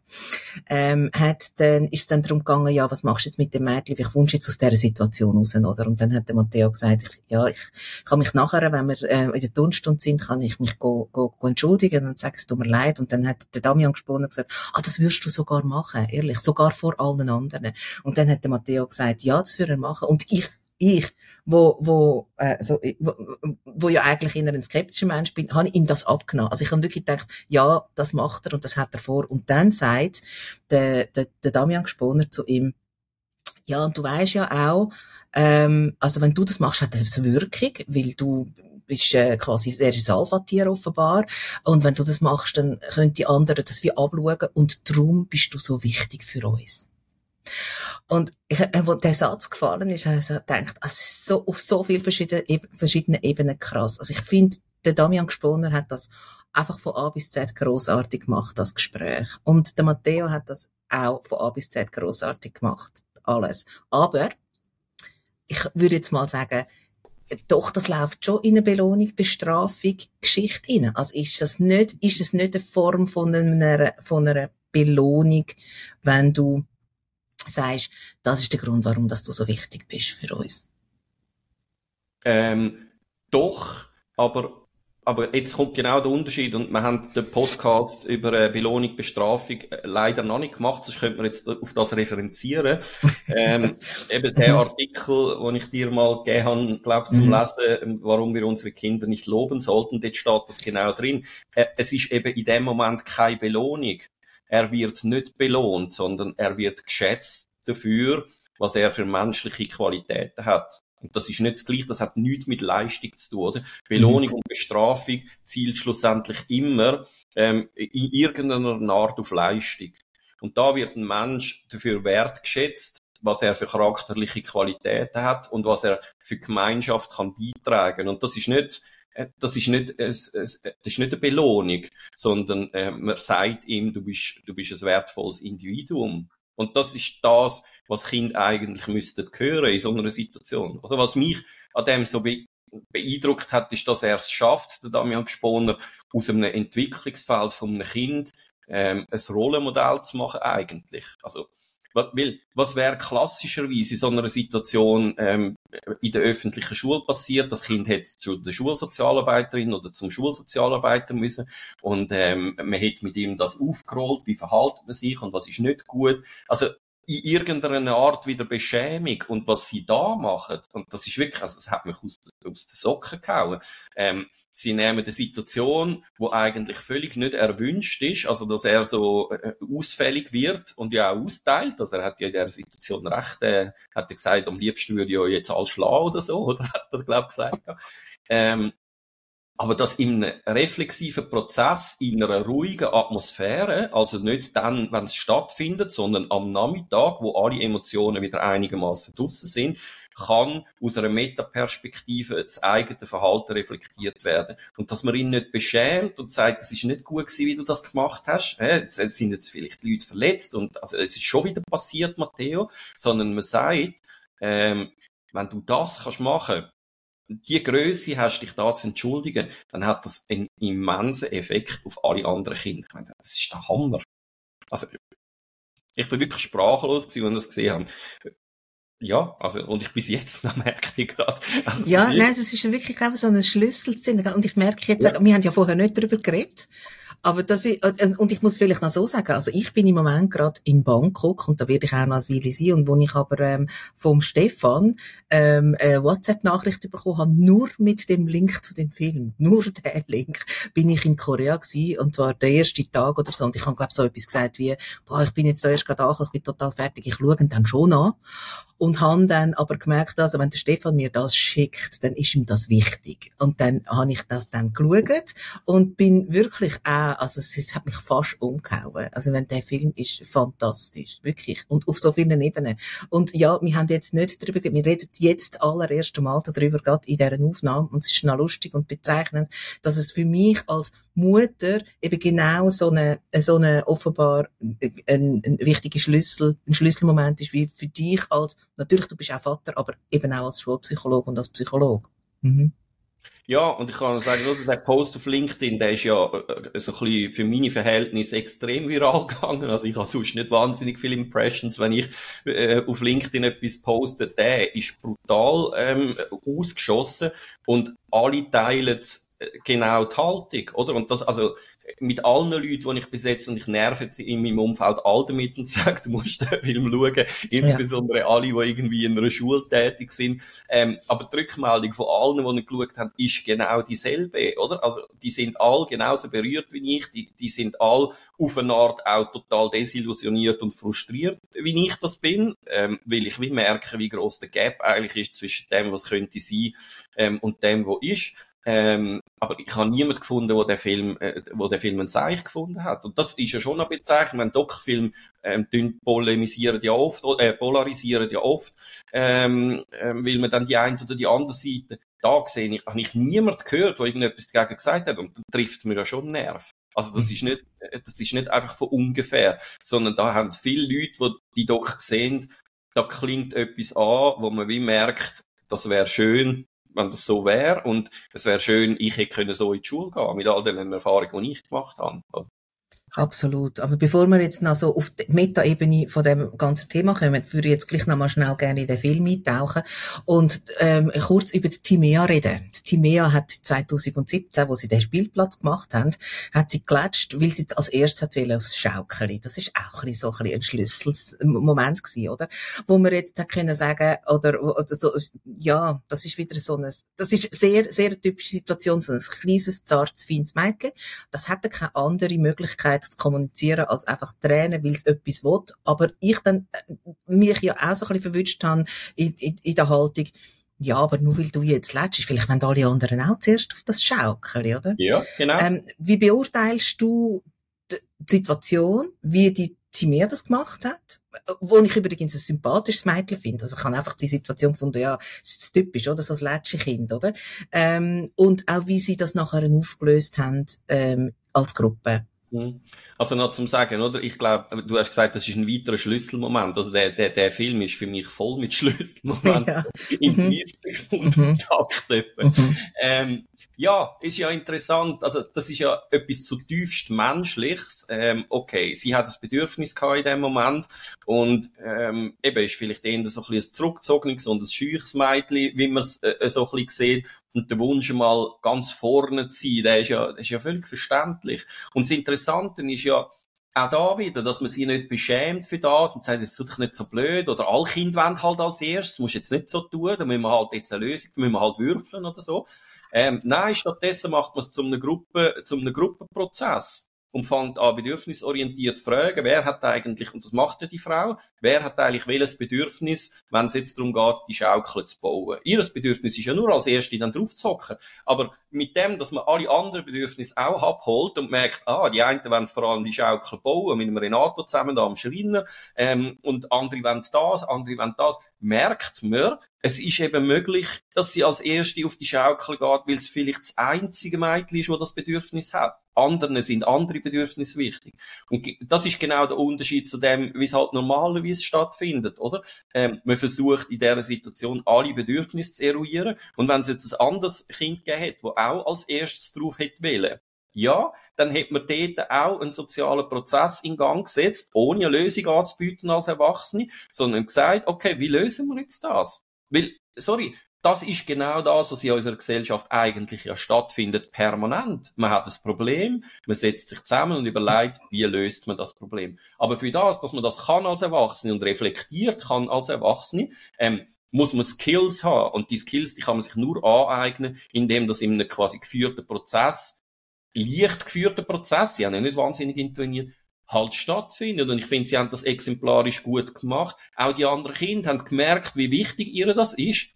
ähm, hat dann, ist es dann darum gegangen, ja, was machst du jetzt mit dem Mädchen, kommst du jetzt aus dieser Situation raus, oder? Und dann hat der Matteo gesagt, ich, ja, ich kann mich nachher, wenn wir äh, in der Turnstunde sind, kann ich mich go, go, go entschuldigen und sagen, es tut mir leid. Und dann hat der Damian gesprochen und gesagt, ah, das würdest du sogar machen, ehrlich, sogar vor allen anderen. Und dann hat der Matteo gesagt, ja, das würde er machen. Und ich ich, wo, wo, äh, so, wo, wo ja eigentlich eher ein skeptischer Mensch bin, habe ich ihm das abgenommen. Also ich habe wirklich gedacht, ja, das macht er und das hat er vor. Und dann sagt der, der, der Damian Gesponer zu ihm, ja, und du weißt ja auch, ähm, also wenn du das machst, hat das eine Wirkung, weil du bist äh, quasi, er ist ein Alpha-Tier offenbar. Und wenn du das machst, dann können die anderen das wie abschauen und darum bist du so wichtig für uns. Und ich, äh, wo der Satz gefallen ist, habe ich gedacht, es ist so, auf so vielen verschiedenen, verschiedenen Ebenen krass. Also ich finde, der Damian Gesponer hat das einfach von A bis Z großartig gemacht, das Gespräch. Und der Matteo hat das auch von A bis Z großartig gemacht. Alles. Aber, ich würde jetzt mal sagen, doch, das läuft schon in eine Belohnung, Bestrafung, Geschichte rein. Also ist das nicht, ist das nicht eine Form von einer, von einer Belohnung, wenn du sagst, das ist der Grund, warum dass du so wichtig bist für uns? Ähm, doch, aber aber jetzt kommt genau der Unterschied und wir haben den Podcast über äh, Belohnung, Bestrafung äh, leider noch nicht gemacht, sonst könnte man jetzt auf das referenzieren. ähm, eben der Artikel, den ich dir mal gegeben habe, glaube zum mhm. Lesen, ähm, warum wir unsere Kinder nicht loben sollten, dort steht das genau drin. Äh, es ist eben in dem Moment keine Belohnung. Er wird nicht belohnt, sondern er wird geschätzt dafür, was er für menschliche Qualitäten hat. Und das ist nicht das Gleiche, das hat nichts mit Leistung zu tun, oder? Belohnung mhm. und Bestrafung zielt schlussendlich immer ähm, in irgendeiner Art auf Leistung. Und da wird ein Mensch dafür wertgeschätzt, was er für charakterliche Qualitäten hat und was er für Gemeinschaft kann beitragen. Und das ist nicht das ist nicht, das ist nicht eine Belohnung, sondern äh, man sagt ihm, du bist, du bist ein wertvolles Individuum. Und das ist das, was Kind eigentlich müssten hören in so einer Situation. Oder was mich an dem so be beeindruckt hat, ist, dass er es schafft, der Damian Gesponer, aus einem Entwicklungsfeld von einem Kind ähm, ein Rollenmodell zu machen eigentlich. Also weil, was wäre klassischerweise in so einer Situation ähm, in der öffentlichen Schule passiert? Das Kind hätte zu der Schulsozialarbeiterin oder zum Schulsozialarbeiter müssen und ähm, man hätte mit ihm das aufgerollt, wie verhalten man sich und was ist nicht gut. Also in irgendeiner Art wieder Beschämung und was sie da machen und das ist wirklich, also das hat mich aus, aus den Socken gehauen. Ähm, sie nehmen eine Situation, wo eigentlich völlig nicht erwünscht ist, also dass er so äh, ausfällig wird und ja auch austeilt, also er hat ja in dieser Situation recht, äh, hat er gesagt, am liebsten würde ich ja jetzt alles schlagen oder so, oder hat er, glaube ich, gesagt. Ähm, aber das in einem reflexiven Prozess, in einer ruhigen Atmosphäre, also nicht dann, wenn es stattfindet, sondern am Nachmittag, wo alle Emotionen wieder einigermaßen draussen sind, kann aus einer Metaperspektive das eigene Verhalten reflektiert werden. Und dass man ihn nicht beschämt und sagt, es ist nicht gut gewesen, wie du das gemacht hast, es sind jetzt vielleicht Leute verletzt und also es ist schon wieder passiert, Matteo, sondern man sagt, ähm, wenn du das kannst machen, die Größe hast, dich da zu entschuldigen, dann hat das einen immensen Effekt auf alle anderen Kinder. Ich meine, das ist der Hammer. Also, ich bin wirklich sprachlos gewesen, als ich das gesehen habe. Ja, also, und ich bis jetzt noch merke ich gerade. Also, ja, nein, es ist wirklich, glaube ich, so ein Schlüsselszene. Und ich merke jetzt, ja. wir haben ja vorher nicht darüber geredet. Aber das ist, und ich muss vielleicht noch so sagen, also ich bin im Moment gerade in Bangkok und da werde ich auch noch als Weile sein. Und wo ich aber ähm, vom Stefan ähm, eine WhatsApp-Nachricht bekommen habe, nur mit dem Link zu dem Film, nur der Link, bin ich in Korea gewesen und zwar der erste Tag oder so. Und ich habe glaube so etwas gesagt wie, boah, ich bin jetzt da erst gerade angekommen, ich bin total fertig, ich schaue ihn dann schon an und habe dann aber gemerkt, also wenn der Stefan mir das schickt, dann ist ihm das wichtig. Und dann habe ich das dann geschaut und bin wirklich auch, also es, hat mich fast umgehauen. Also wenn der Film ist fantastisch, wirklich. Und auf so vielen Ebenen. Und ja, wir haben jetzt nicht darüber, wir reden jetzt das allererste Mal darüber, gerade in dieser Aufnahme, und es ist noch lustig und bezeichnend, dass es für mich als Mutter eben genau so eine, so eine offenbar ein, ein wichtiger Schlüssel, ein Schlüsselmoment ist, wie für dich als, natürlich, du bist auch Vater, aber eben auch als Schulpsychologe und als Psychologe. Mhm. Ja, und ich kann sagen, der Post auf LinkedIn, der ist ja äh, so ein bisschen für meine Verhältnisse extrem viral gegangen. Also ich habe sonst nicht wahnsinnig viele Impressions, wenn ich äh, auf LinkedIn etwas poste. Der ist brutal ähm, ausgeschossen und alle teilen es genau die Haltung, oder? Und das, also, mit allen Leuten, die ich besetze, und ich nerve jetzt in meinem Umfeld all damit und sage, du musst den Film schauen, insbesondere ja. alle, die irgendwie in einer Schule tätig sind. Ähm, aber die Rückmeldung von allen, die ich geschaut habe, ist genau dieselbe, oder? Also, die sind alle genauso berührt wie ich, die, die sind alle auf eine Art auch total desillusioniert und frustriert, wie ich das bin, ähm, weil ich wie merke, wie groß der Gap eigentlich ist zwischen dem, was könnte sein, ähm, und dem, was ist. Ähm, aber ich habe niemanden gefunden, wo der Film, äh, wo der Film ein Zeichen gefunden hat. Und das ist ja schon eine Bezeichnung. Wenn Doc-Film ähm, polemisieren ja oft, äh, polarisieren ja oft, ähm, äh, weil man dann die eine oder die andere Seite da gesehen, ich, habe ich niemand gehört, der irgendetwas dagegen gesagt hat. Und dann trifft mir ja schon einen Nerv. Also das mhm. ist nicht, äh, das ist nicht einfach von ungefähr, sondern da haben viele Leute, die die Doc sehen, da klingt etwas an, wo man wie merkt, das wäre schön, wenn das so wäre. Und es wäre schön, ich hätte können so in die Schule gehen, mit all den Erfahrungen, die ich gemacht habe. Absolut. Aber bevor wir jetzt noch so auf die Meta-Ebene von dem ganzen Thema kommen, würde ich jetzt gleich noch mal schnell gerne in den Film eintauchen und ähm, kurz über die Timea reden. Die Timea hat 2017, wo sie den Spielplatz gemacht haben, hat sie gelatscht, weil sie als erstes hat aufs Schaukeln. Das ist auch ein bisschen so ein, Schlüsselmoment gewesen, oder? Wo wir jetzt da können sagen, oder, oder so, ja, das ist wieder so ein, das ist sehr, sehr typische Situation, so ein kleines, zartes, feines Mädchen. Das hätte keine andere Möglichkeit Möglichkeit zu kommunizieren, als einfach Tränen, weil es etwas will. Aber ich dann äh, mich ja auch so ein bisschen verwünscht habe in, in, in der Haltung, ja, aber nur weil du jetzt lädst, vielleicht wenn alle anderen auch zuerst auf das Schaukeln, oder? Ja, genau. Ähm, wie beurteilst du die Situation, wie die Timea das gemacht hat? Wo ich übrigens ein sympathisches Mädchen finde. Also ich habe einfach die Situation gefunden, ja, das ist typisch, oder? So ein letzte Kind, oder? Ähm, und auch wie sie das nachher aufgelöst haben, ähm, als Gruppe. Mhm. Also noch zum Sagen, oder? Ich glaube, du hast gesagt, das ist ein weiterer Schlüsselmoment. Also der, der, der Film ist für mich voll mit Schlüsselmomenten. Ja. In mhm. 30 mhm. Takt mhm. ähm, ja, ist ja interessant. Also das ist ja etwas zutiefst Menschliches. Ähm, okay, sie hat das Bedürfnis gehabt in dem Moment und ähm, eben ist vielleicht eher so ein bisschen ein zurückgezogenes und ein scheuches Mädchen, wie man es äh, so ein bisschen sieht. Und der Wunsch mal ganz vorne zu sein, der ist ja, der ist ja völlig verständlich. Und das Interessante ist ja, auch da wieder, dass man sie nicht beschämt für das und sagt, es tut dich nicht so blöd oder alle Kinder wollen halt als erstes, musst jetzt nicht so tun, da müssen wir halt jetzt eine Lösung, müssen wir halt würfeln oder so. Ähm, nein, stattdessen macht man es zu einem Gruppe, zu einem Gruppenprozess und fängt an, bedürfnisorientiert zu fragen, wer hat eigentlich, und das macht ja die Frau, wer hat eigentlich welches Bedürfnis, wenn es jetzt darum geht, die Schaukel zu bauen. Ihres Bedürfnis ist ja nur als Erste dann drauf zu hocken. Aber mit dem, dass man alle anderen Bedürfnisse auch abholt und merkt, ah, die einen wollen vor allem die Schaukel bauen, mit dem Renato zusammen da am Schreiner, ähm, und andere wollen das, andere wollen das, merkt man, es ist eben möglich, dass sie als Erste auf die Schaukel geht, weil es vielleicht das einzige Mädchen ist, das das Bedürfnis hat. Anderen sind andere Bedürfnisse wichtig. Und das ist genau der Unterschied zu dem, wie es halt normalerweise stattfindet, oder? Ähm, man versucht in dieser Situation alle Bedürfnisse zu eruieren. Und wenn es jetzt ein anderes Kind gegeben hätte, das auch als erstes drauf hätte wollen, ja, dann hätte man dort auch einen sozialen Prozess in Gang gesetzt, ohne eine Lösung anzubieten als Erwachsene, sondern gesagt, okay, wie lösen wir jetzt das? Weil, sorry, das ist genau das, was in unserer Gesellschaft eigentlich ja stattfindet, permanent. Man hat das Problem, man setzt sich zusammen und überlegt, wie löst man das Problem. Aber für das, dass man das kann als Erwachsene und reflektiert kann als Erwachsene, ähm, muss man Skills haben. Und die Skills, die kann man sich nur aneignen, indem das in einem quasi geführten Prozess, leicht geführten Prozess, sie haben ja nicht wahnsinnig interveniert, halt stattfindet. Und ich finde, sie haben das exemplarisch gut gemacht. Auch die anderen Kinder haben gemerkt, wie wichtig ihr das ist.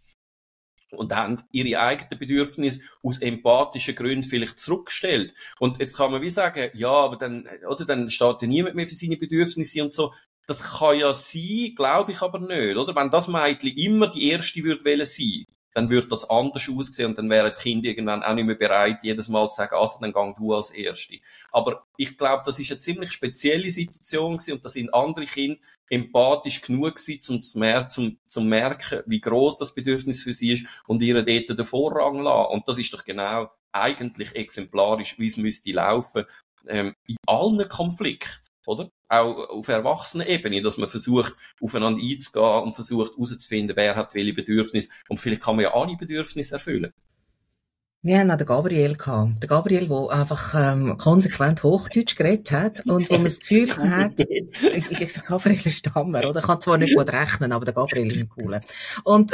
Und haben ihre eigenen Bedürfnisse aus empathischen Gründen vielleicht zurückgestellt. Und jetzt kann man wie sagen, ja, aber dann, oder, dann steht ja niemand mehr für seine Bedürfnisse und so. Das kann ja sein, glaube ich aber nicht, oder? Wenn das Mädchen immer die Erste würde sein, dann würde das anders aussehen und dann wären die Kinder irgendwann auch nicht mehr bereit, jedes Mal zu sagen, also dann gang du als Erste. Aber ich glaube, das ist eine ziemlich spezielle Situation gewesen und da sind andere Kinder empathisch genug gewesen, um zu, mer zum, zum merken, wie groß das Bedürfnis für sie ist und ihre dort den Vorrang lassen. Und das ist doch genau eigentlich exemplarisch, wie es müsste laufen, ähm, in allen Konflikten oder? Auch auf Erwachsenenebene, dass man versucht, aufeinander einzugehen und versucht herauszufinden, wer hat welche Bedürfnisse. Und vielleicht kann man ja alle Bedürfnisse erfüllen. Wir haben auch den Gabriel gehabt. Der Gabriel, der einfach ähm, konsequent Hochdeutsch geredet hat und wo man das Gefühl hat, ich, ich, der Gabriel ist Hammer, oder? Ich kann zwar nicht gut rechnen, aber der Gabriel ist ein cooler. Und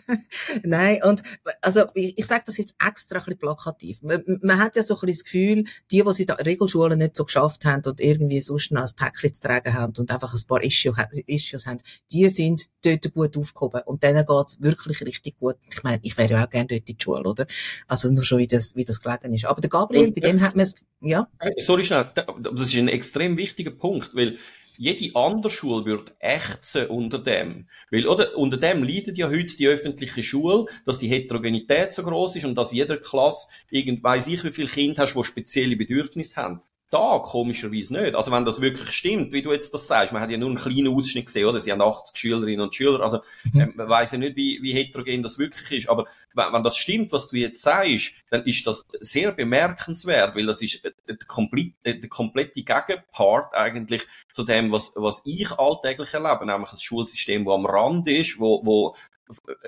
nein, und also ich, ich sage das jetzt extra ein bisschen plakativ. Man, man hat ja so ein bisschen das Gefühl, die, die sie in Regelschulen nicht so geschafft haben und irgendwie sonst noch ein Päckchen zu tragen haben und einfach ein paar Issues, Issues haben, die sind dort gut aufgehoben und denen geht's wirklich richtig gut. Ich meine, ich wäre ja auch gerne dort in die Schule, oder? Also also nur schon, wie das, wie das gelegen ist. Aber der Gabriel, bei dem hat man es, ja. Sorry schnell, das ist ein extrem wichtiger Punkt, weil jede andere Schule wird ächzen unter dem. Weil, oder, unter dem leidet ja heute die öffentliche Schule, dass die Heterogenität so groß ist und dass jeder Klasse irgend, weiss ich, wie viele Kinder hast, die spezielle Bedürfnisse haben. Da, komischerweise nicht. Also, wenn das wirklich stimmt, wie du jetzt das sagst, man hat ja nur einen kleinen Ausschnitt gesehen, oder? Sie haben 80 Schülerinnen und Schüler, also, mhm. äh, man weiss ja nicht, wie, wie heterogen das wirklich ist. Aber wenn, wenn das stimmt, was du jetzt sagst, dann ist das sehr bemerkenswert, weil das ist äh, der, komplett, äh, komplette Gegenpart eigentlich zu dem, was, was ich alltäglich erlebe, nämlich ein Schulsystem, wo am Rand ist, wo, wo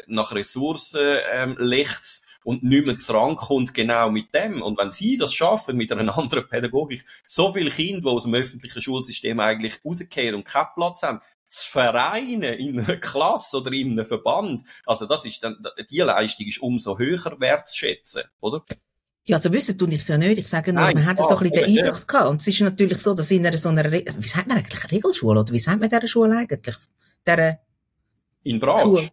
nach Ressourcen ähm, legt und nicht mehr rankommt, genau mit dem. Und wenn sie das schaffen, mit einer anderen Pädagogik, so viele Kinder, die aus dem öffentlichen Schulsystem eigentlich rauskehren und keinen Platz haben, zu vereinen in einer Klasse oder in einem Verband, also das ist dann, die Leistung ist umso höher wertzuschätzen, oder? Ja, also wissen tun ich es ja nicht. Ich sage nur, Nein, man hat so ein bisschen den Eindruck ja. gehabt. Und es ist natürlich so, dass in einer so einer, wie sagt man eigentlich, Regelschule, oder wie sagt man dieser Schule eigentlich? Der, in Bratsch?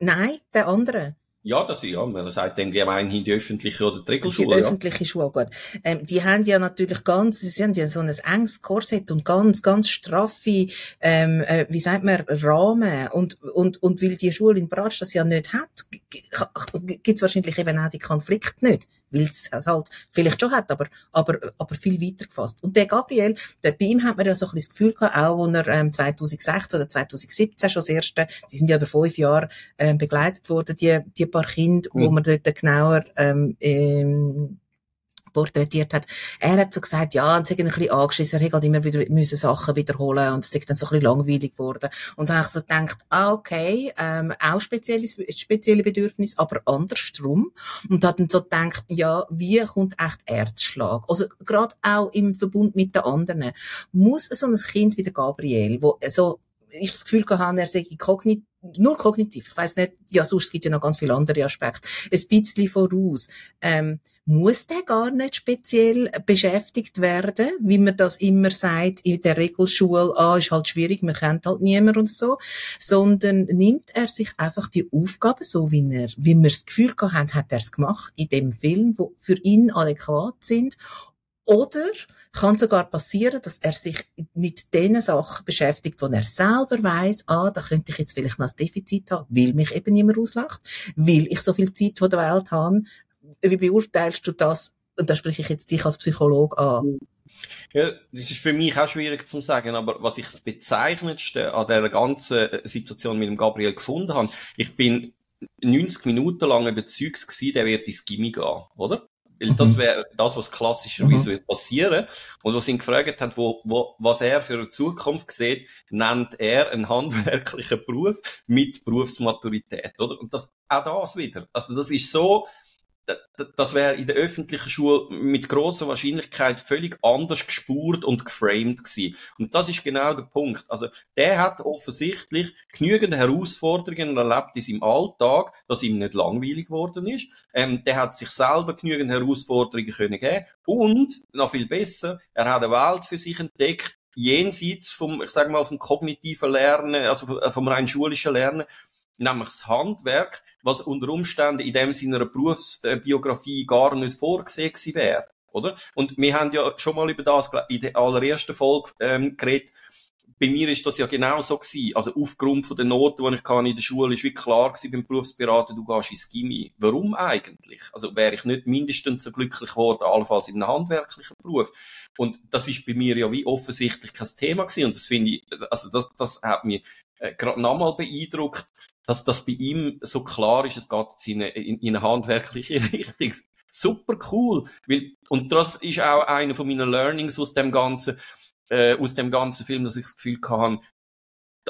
Nein, der andere. Ja, das ist ja, man sagt dem gemeinhin die öffentliche oder die Regelschule. Die öffentliche ja. Schule, gut. Ähm, die haben ja natürlich ganz, sie haben ja so ein enges Korsett und ganz, ganz straffe, ähm, äh, wie sagt man, Rahmen. Und, und, und weil die Schule in Bratsch das ja nicht hat, gibt es wahrscheinlich eben auch die Konflikte nicht weil es halt vielleicht schon hat, aber, aber, aber viel weiter gefasst. Und der Gabriel, dort bei ihm hat man ja so ein bisschen das Gefühl gehabt, auch als er ähm, 2016 oder 2017 schon das erste, die sind ja über fünf Jahre ähm, begleitet worden, die, die paar Kinder, mhm. wo man dort genauer ähm, ähm, porträtiert hat. Er hat so gesagt, ja, und sie ein bisschen angeschissen, er hat halt immer wieder müssen Sachen wiederholen und es ist dann so ein bisschen langweilig geworden. Und dann habe ich so gedacht, ah, okay, ähm, auch spezielle, spezielle Bedürfnisse, aber andersrum. Und hat dann so gedacht, ja, wie kommt echt Erzschlag? Also, gerade auch im Verbund mit den anderen. Muss so ein Kind wie der Gabriel, wo so ich das Gefühl hatte, er sei kognitiv, nur kognitiv. Ich weiß nicht, ja, sonst gibt es ja noch ganz viele andere Aspekte. Ein bisschen voraus. Ähm, muss der gar nicht speziell beschäftigt werden, wie man das immer sagt in der Regelschule, ah, ist halt schwierig, man kennt halt niemand und so, sondern nimmt er sich einfach die Aufgabe so, wie er, wie wir das Gefühl haben, hat er es gemacht in dem Film, wo für ihn adäquat sind. Oder kann sogar passieren, dass er sich mit den Sachen beschäftigt, wo er selber weiß, ah, da könnte ich jetzt vielleicht noch ein Defizit haben, weil mich eben niemand auslacht, weil ich so viel Zeit von der Welt habe, wie beurteilst du das? Und da spreche ich jetzt dich als Psychologe an. Ja, das ist für mich auch schwierig zu sagen, aber was ich das Bezeichnendste an dieser ganzen äh, Situation mit dem Gabriel gefunden habe, ich bin 90 Minuten lang überzeugt gewesen, der wird ins Gimmi gehen, oder? Weil mhm. das wäre das, was klassischerweise mhm. wird passieren. Und was ihn gefragt hat, wo, wo, was er für eine Zukunft sieht, nennt er einen handwerklichen Beruf mit Berufsmaturität, oder? Und das, auch das wieder. Also das ist so, das wäre in der öffentlichen Schule mit großer Wahrscheinlichkeit völlig anders gespurt und geframed gewesen. Und das ist genau der Punkt. Also, der hat offensichtlich genügend Herausforderungen erlebt in seinem Alltag, dass ihm nicht langweilig geworden ist. Ähm, der hat sich selber genügend Herausforderungen können geben. Und, noch viel besser, er hat eine Welt für sich entdeckt, jenseits vom, ich sag mal, vom kognitiven Lernen, also vom rein schulischen Lernen, nämlich das Handwerk, was unter Umständen in dem seiner Berufsbiografie gar nicht vorgesehen wäre. Oder? Und wir haben ja schon mal über das in der allerersten Folge ähm, geredet. Bei mir ist das ja genau so gewesen. Also aufgrund von der Noten, die ich kann in der Schule, ist wie klar gewesen beim Berufsberater, du gehst ins Gimmi. Warum eigentlich? Also wäre ich nicht mindestens so glücklich geworden, allenfalls in einem handwerklichen Beruf. Und das ist bei mir ja wie offensichtlich kein Thema gewesen. Und das finde ich, also das, das hat mich äh, gerade nochmal beeindruckt, dass das bei ihm so klar ist, es geht jetzt in eine, in, in eine handwerkliche Richtung. Super cool. Weil, und das ist auch einer von meinen Learnings aus dem ganzen, äh, aus dem ganzen Film, dass ich das Gefühl hatte,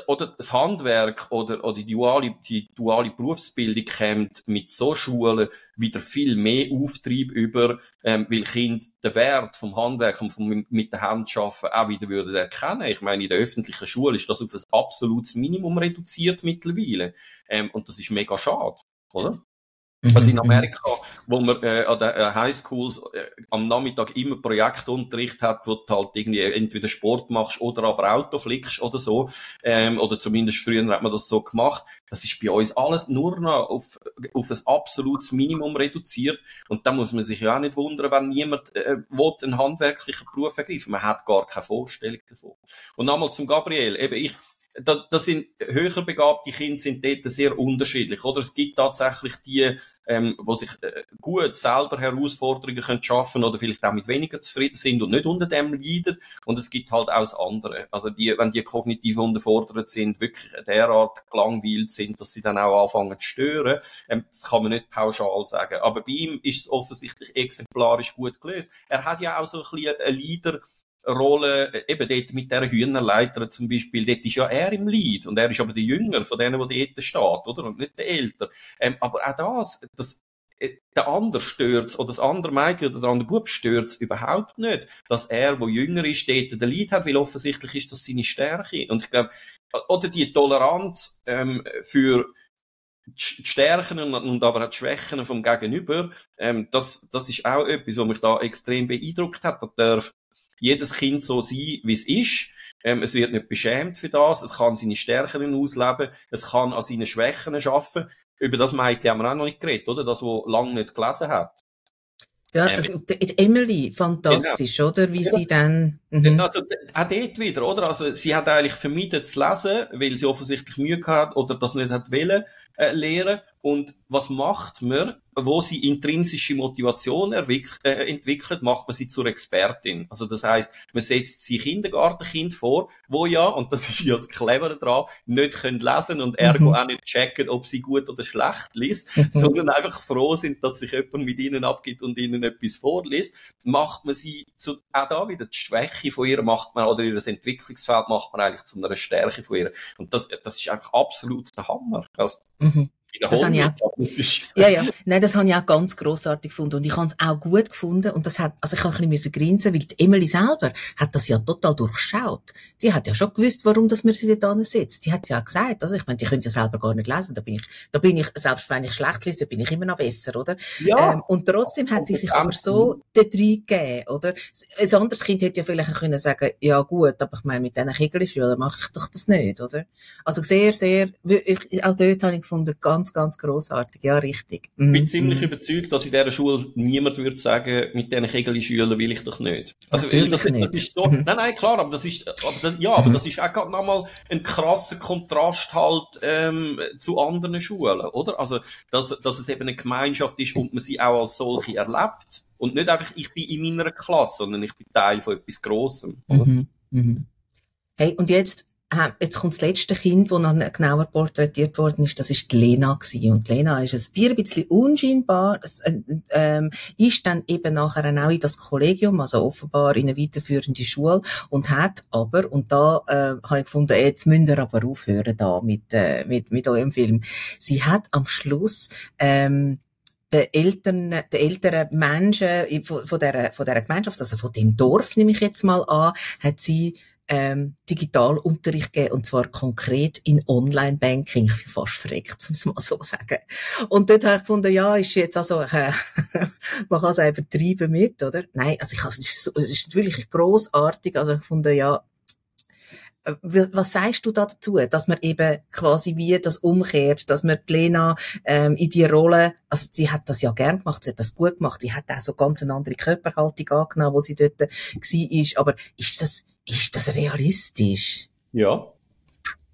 oder das Handwerk oder, oder die duale, die duale Berufsbildung kommt mit so Schulen wieder viel mehr Auftrieb über, ähm, weil Kinder den Wert vom Handwerk und vom mit der Hand arbeiten auch wieder würden erkennen. Ich meine, in der öffentlichen Schule ist das auf ein absolutes Minimum reduziert mittlerweile. Ähm, und das ist mega schade, oder? Also in. Amerika, wo man äh, an den äh, Highschools äh, am Nachmittag immer Projektunterricht hat, wo du halt irgendwie entweder Sport machst oder aber Auto flickst oder so, ähm, oder zumindest früher hat man das so gemacht. Das ist bei uns alles nur noch auf, auf ein absolutes Minimum reduziert und da muss man sich ja auch nicht wundern, wenn niemand äh, will einen handwerklichen Beruf ergreifen. Man hat gar keine Vorstellung davon. Und nochmal zum Gabriel, eben ich da, das sind höher begabte Kinder sind dort sehr unterschiedlich, oder? Es gibt tatsächlich die, ähm, wo sich äh, gut selber Herausforderungen können schaffen oder vielleicht auch mit weniger zufrieden sind und nicht unter dem leiden. Und es gibt halt auch das andere. Also die, wenn die kognitiv unterfordert sind, wirklich derart gelangweilt sind, dass sie dann auch anfangen zu stören, ähm, das kann man nicht pauschal sagen. Aber bei ihm ist es offensichtlich exemplarisch gut gelöst. Er hat ja auch so ein bisschen ein Leader, Rolle, äh, eben dort mit der Hühnerleiter zum Beispiel, dort ist ja er im Lied und er ist aber der Jünger von denen, die dort steht, oder? Und nicht der Älter. Ähm, aber auch das, das, äh, der andere stört's, oder das andere Mädchen oder der andere Bub stört's überhaupt nicht, dass er, wo jünger ist, dort den Lied hat, weil offensichtlich ist das seine Stärke. Und ich glaube, oder die Toleranz ähm, für die Stärken und, und aber auch die Schwächen vom Gegenüber, ähm, das, das ist auch etwas, was mich da extrem beeindruckt hat. Da darf jedes Kind so sein, wie es ist. Ähm, es wird nicht beschämt für das. Es kann seine Stärken ausleben. Es kann an seinen Schwächen arbeiten. Über das Mädchen haben wir auch noch nicht geredet, oder? Das, wo lange nicht gelesen hat. Ja, ähm, Emily, fantastisch, genau. oder? Wie ja. sie dann... Mhm. Also, auch dort wieder, oder? Also, sie hat eigentlich vermieden zu lesen, weil sie offensichtlich Mühe gehabt oder das nicht hat wollen, äh, lehren. Und was macht man? wo sie intrinsische Motivation äh, entwickelt, macht man sie zur Expertin. Also das heißt, man setzt sie Kindergartenkind vor, wo ja, und das ist ja das Clevere dran, nicht können lesen und ergo mhm. auch nicht checken, ob sie gut oder schlecht liest, mhm. sondern einfach froh sind, dass sich jemand mit ihnen abgibt und ihnen etwas vorliest, macht man sie zu, auch da wieder die Schwäche von ihr macht man, oder ihr Entwicklungsfeld macht man eigentlich zu einer Stärke von ihr. Und das, das ist einfach absolut der Hammer. Also, mhm. Das habe ich auch, ja, ja. Nein, das habe ich auch ganz grossartig gefunden. Und ich habe es auch gut gefunden. Und das hat, also ich habe ein bisschen grinsen, weil die Emily selber hat das ja total durchschaut. Die hat ja schon gewusst, warum das man sie dort setzt. Sie hat ja auch gesagt, also ich meine, die können ja selber gar nicht lesen. Da bin ich, da bin ich, selbst wenn ich schlecht lese, bin ich immer noch besser, oder? Ja. Ähm, und trotzdem hat sie sich aber so dort reingegeben, oder? Ein anderes Kind hätte ja vielleicht können sagen, ja gut, aber ich meine, mit diesen Kegelschülern mache ich doch das nicht, oder? Also sehr, sehr, auch dort habe ich gefunden, ganz ganz, ganz grossartig. Ja, richtig. Ich bin mhm. ziemlich mhm. überzeugt, dass in dieser Schule niemand würde sagen, mit diesen Kegel-Schülern will ich doch nicht. Also, Natürlich das, nicht. das ist so, mhm. nein, nein, klar, aber das ist, aber das, ja, aber mhm. das ist auch gerade nochmal ein krasser Kontrast halt, ähm, zu anderen Schulen, oder? Also, dass, dass es eben eine Gemeinschaft ist und man sie auch als solche erlebt. Und nicht einfach, ich bin in meiner Klasse, sondern ich bin Teil von etwas Grossem, oder? Mhm. Mhm. Hey, und jetzt, jetzt kommt das letzte Kind, das noch genauer porträtiert worden ist, das ist die Lena gewesen. Und Lena ist ein Bier bisschen unscheinbar, äh, ähm, ist dann eben nachher auch in das Kollegium, also offenbar in eine weiterführende Schule und hat aber, und da äh, habe ich gefunden, jetzt müsst ihr aber aufhören da mit, äh, mit, mit eurem Film. Sie hat am Schluss, ähm, den Eltern, den älteren Menschen von, von, der, von der Gemeinschaft, also von dem Dorf, nehme ich jetzt mal an, hat sie ähm, Digitalunterricht geben, und zwar konkret in Online-Banking. Ich bin fast verreckt, muss man so sagen. Und dort habe ich gefunden, ja, ist jetzt also, äh, man kann es auch übertreiben mit, oder? Nein, also ich, also, es ist, es ist wirklich grossartig, also ich gefunden, ja, äh, was sagst du da dazu, dass man eben quasi wie das umkehrt, dass man die Lena ähm, in die Rolle, also sie hat das ja gern gemacht, sie hat das gut gemacht, sie hat auch so ganz eine andere Körperhaltung angenommen, wo sie dort war, aber ist das ist das realistisch? Ja,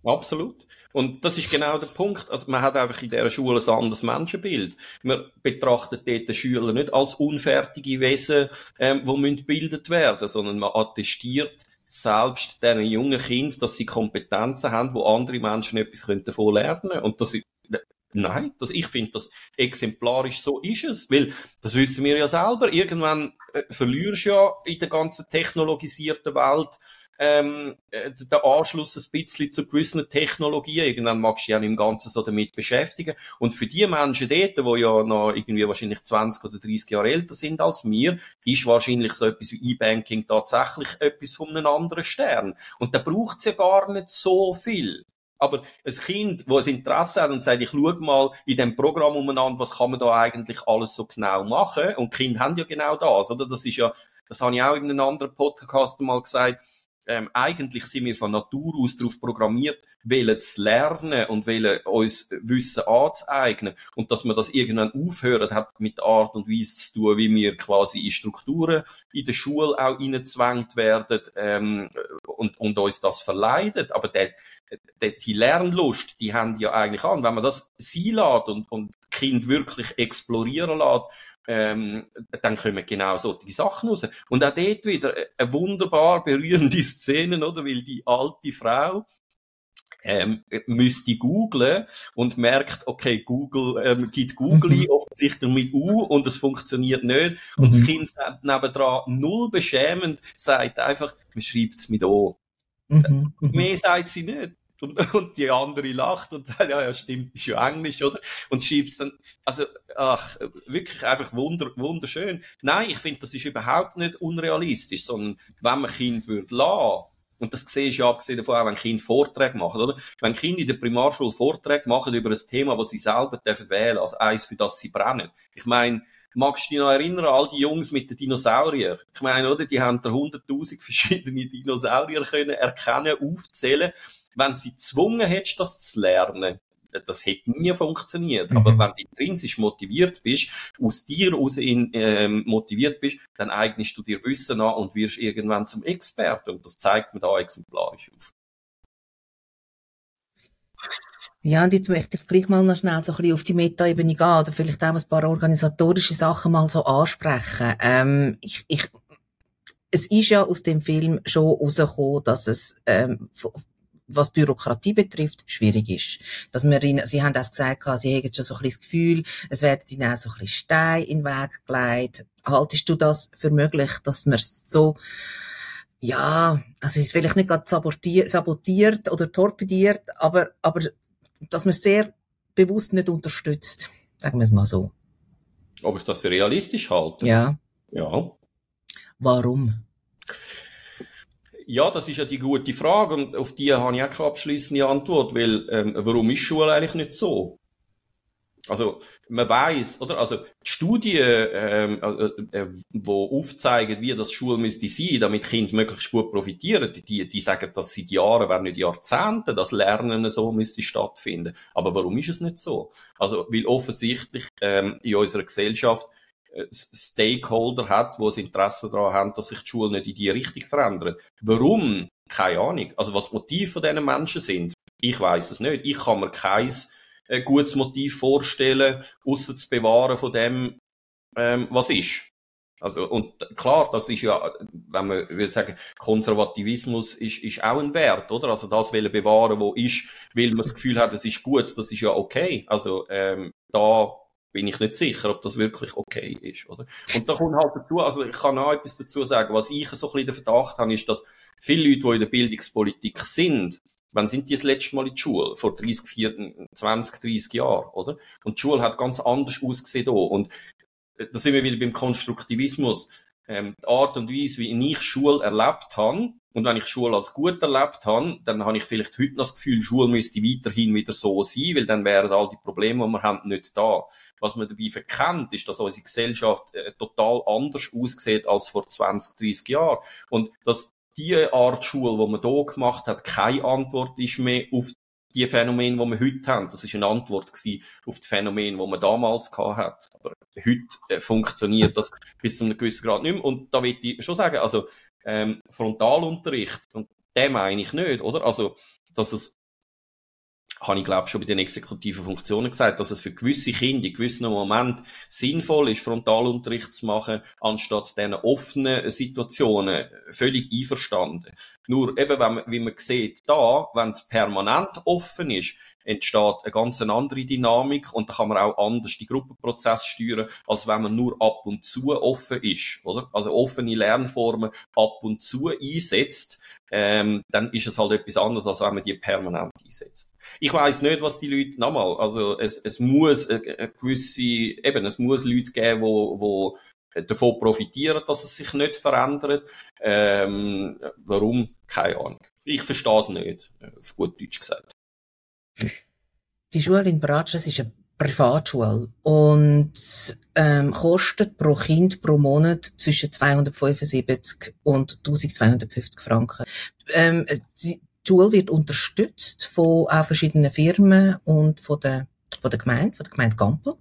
absolut. Und das ist genau der Punkt. Also man hat einfach in dieser Schule ein anderes Menschenbild. Man betrachtet dort den Schüler nicht als unfertige Wesen, ähm, die gebildet werden, sondern man attestiert selbst diesen jungen Kind, dass sie Kompetenzen haben, wo andere Menschen etwas davon lernen können. Und das Nein, das, ich finde das exemplarisch, so ist es. Weil, das wissen wir ja selber, irgendwann äh, verlierst du ja in der ganzen technologisierten Welt ähm, äh, den Anschluss ein bisschen zu gewissen Technologien. Irgendwann magst du dich ja im Ganzen so damit beschäftigen. Und für die Menschen dort, die ja noch irgendwie wahrscheinlich 20 oder 30 Jahre älter sind als mir, ist wahrscheinlich so etwas wie E-Banking tatsächlich etwas von einem anderen Stern. Und da braucht es ja gar nicht so viel. Aber ein Kind, das ein Interesse hat und sagt, ich schaue mal in dem Programm umeinander, was kann man da eigentlich alles so genau machen? Und Kinder haben ja genau das, oder? Das ist ja, das habe ich auch in einem anderen Podcast mal gesagt, ähm, eigentlich sind wir von Natur aus darauf programmiert, wollen zu lernen und wollen uns Wissen anzueignen. Und dass man das irgendwann aufhört, hat mit der Art und Weise zu tun, wie wir quasi in Strukturen in der Schule auch reingezwängt werden ähm, und, und uns das verleidet. Aber der, der, die Lernlust, die haben ja eigentlich an. Wenn man das sein lässt und, und Kind wirklich explorieren lässt, ähm, dann kommen genau solche Sachen raus. Und auch dort wieder eine wunderbar berührende Szene, oder? Weil die alte Frau, ähm, müsste googlen und merkt, okay, Google ähm, gibt Google mhm. offensichtlich mit U und es funktioniert nicht. Und mhm. das Kind nebendran null beschämend sagt einfach, man schreibt es mit O. Mhm. mhm. Mehr sagt sie nicht. Und, und die andere lacht und sagt, ja, ja, stimmt, ist ja Englisch, oder? Und schiebt dann, also, ach, wirklich einfach wunder, wunderschön. Nein, ich finde, das ist überhaupt nicht unrealistisch, sondern wenn man Kind würde lassen, Und das siehst du ja abgesehen davon auch, wenn Kinder Vorträge machen, oder? Wenn Kinder in der Primarschule Vorträge machen über ein Thema, das sie selber dürfen wählen, also eins, für das sie brennen. Ich meine, magst du dich noch erinnern, all die Jungs mit den Dinosauriern? Ich meine, oder? Die haben da hunderttausend verschiedene Dinosaurier können erkennen, aufzählen. Wenn sie gezwungen hättest, das zu lernen, das hätte nie funktioniert. Mhm. Aber wenn du intrinsisch motiviert bist, aus dir raus in, ähm, motiviert bist, dann eignest du dir Wissen an und wirst irgendwann zum Experten. Und das zeigt man da exemplarisch auf. Ja, und jetzt möchte ich gleich mal noch schnell so ein bisschen auf die Meta-Ebene gehen oder vielleicht auch ein paar organisatorische Sachen mal so ansprechen. Ähm, ich, ich, es ist ja aus dem Film schon rausgekommen, dass es ähm, was Bürokratie betrifft, schwierig ist. Dass wir ihnen, sie haben das gesagt, sie haben schon so ein bisschen das Gefühl, es werden ihnen auch so ein bisschen Steine in den Weg gelegt. Haltest du das für möglich, dass man so, ja, also es ist vielleicht nicht gerade sabotiert, sabotiert oder torpediert, aber, aber, dass man es sehr bewusst nicht unterstützt. Sagen wir es mal so. Ob ich das für realistisch halte? Ja. Ja. Warum? Ja, das ist ja die gute Frage und auf die habe ich auch keine abschließende Antwort, weil ähm, warum ist Schule eigentlich nicht so? Also man weiß, oder? Also die Studien, ähm, äh, äh, wo aufzeigen, wie das Schule müsste sein, damit Kinder möglichst gut profitieren, die, die sagen, dass seit Jahren, wenn nicht Jahrzehnte, das Lernen so müsste stattfinden. Aber warum ist es nicht so? Also weil offensichtlich ähm, in unserer Gesellschaft Stakeholder hat, wo das Interesse daran haben, dass sich die Schule nicht in die Richtung verändert. Warum? Keine Ahnung. Also was Motiv von diesen Menschen sind, ich weiß es nicht. Ich kann mir kein äh, gutes Motiv vorstellen, außer zu bewahren von dem, ähm, was ist. Also, und klar, das ist ja, wenn man will sagen, Konservativismus ist, ist auch ein Wert, oder? Also das will bewahren, wo ist, weil man das Gefühl hat, es ist gut, das ist ja okay. Also, ähm, da bin ich nicht sicher, ob das wirklich okay ist, oder? Und da kommt halt dazu, also ich kann auch etwas dazu sagen, was ich so ein bisschen den Verdacht habe, ist, dass viele Leute, die in der Bildungspolitik sind, wann sind die das letzte Mal in die Schule? Vor 30, 40, 20, 30 Jahren, oder? Und die Schule hat ganz anders ausgesehen da. Und äh, da sind wir wieder beim Konstruktivismus. Ähm, die Art und Weise, wie ich Schule erlebt habe, und wenn ich Schule als gut erlebt habe, dann habe ich vielleicht heute noch das Gefühl, Schule müsste weiterhin wieder so sein, weil dann wären all die Probleme, die wir haben, nicht da. Was man dabei verkennt, ist, dass unsere Gesellschaft äh, total anders aussieht als vor 20, 30 Jahren. Und dass die Art Schule, die man hier gemacht hat, keine Antwort ist mehr auf die Phänomene, die wir heute haben. Das ist eine Antwort auf die Phänomene, die man damals hat. Aber heute äh, funktioniert das bis zu einem gewissen Grad nicht mehr. Und da will ich schon sagen, also ähm, Frontalunterricht, und den meine ich nicht, oder? Also, dass es, habe ich glaube schon bei den exekutiven Funktionen gesagt, dass es für gewisse Kinder in gewissen Momenten sinnvoll ist, Frontalunterricht zu machen, anstatt diesen offenen Situationen völlig einverstanden. Nur eben, wenn man, wie man sieht, da, wenn es permanent offen ist, entsteht eine ganz andere Dynamik und da kann man auch anders die Gruppenprozesse steuern, als wenn man nur ab und zu offen ist, oder? Also offene Lernformen ab und zu einsetzt, ähm, dann ist es halt etwas anderes, als wenn man die permanent einsetzt. Ich weiß nicht, was die Leute, nochmal, also es, es muss eine, gewisse, eben, es muss Leute geben, wo, wo davon profitieren, dass es sich nicht verändert. Ähm, warum? Keine Ahnung. Ich verstehe es nicht, auf gut Deutsch gesagt. Die Schule in Bratschs ist eine Privatschule und ähm, kostet pro Kind pro Monat zwischen 275 und 1250 Franken. Ähm, die Schule wird unterstützt von auch verschiedenen Firmen und von der, von der Gemeinde, von der Gemeinde Gampel.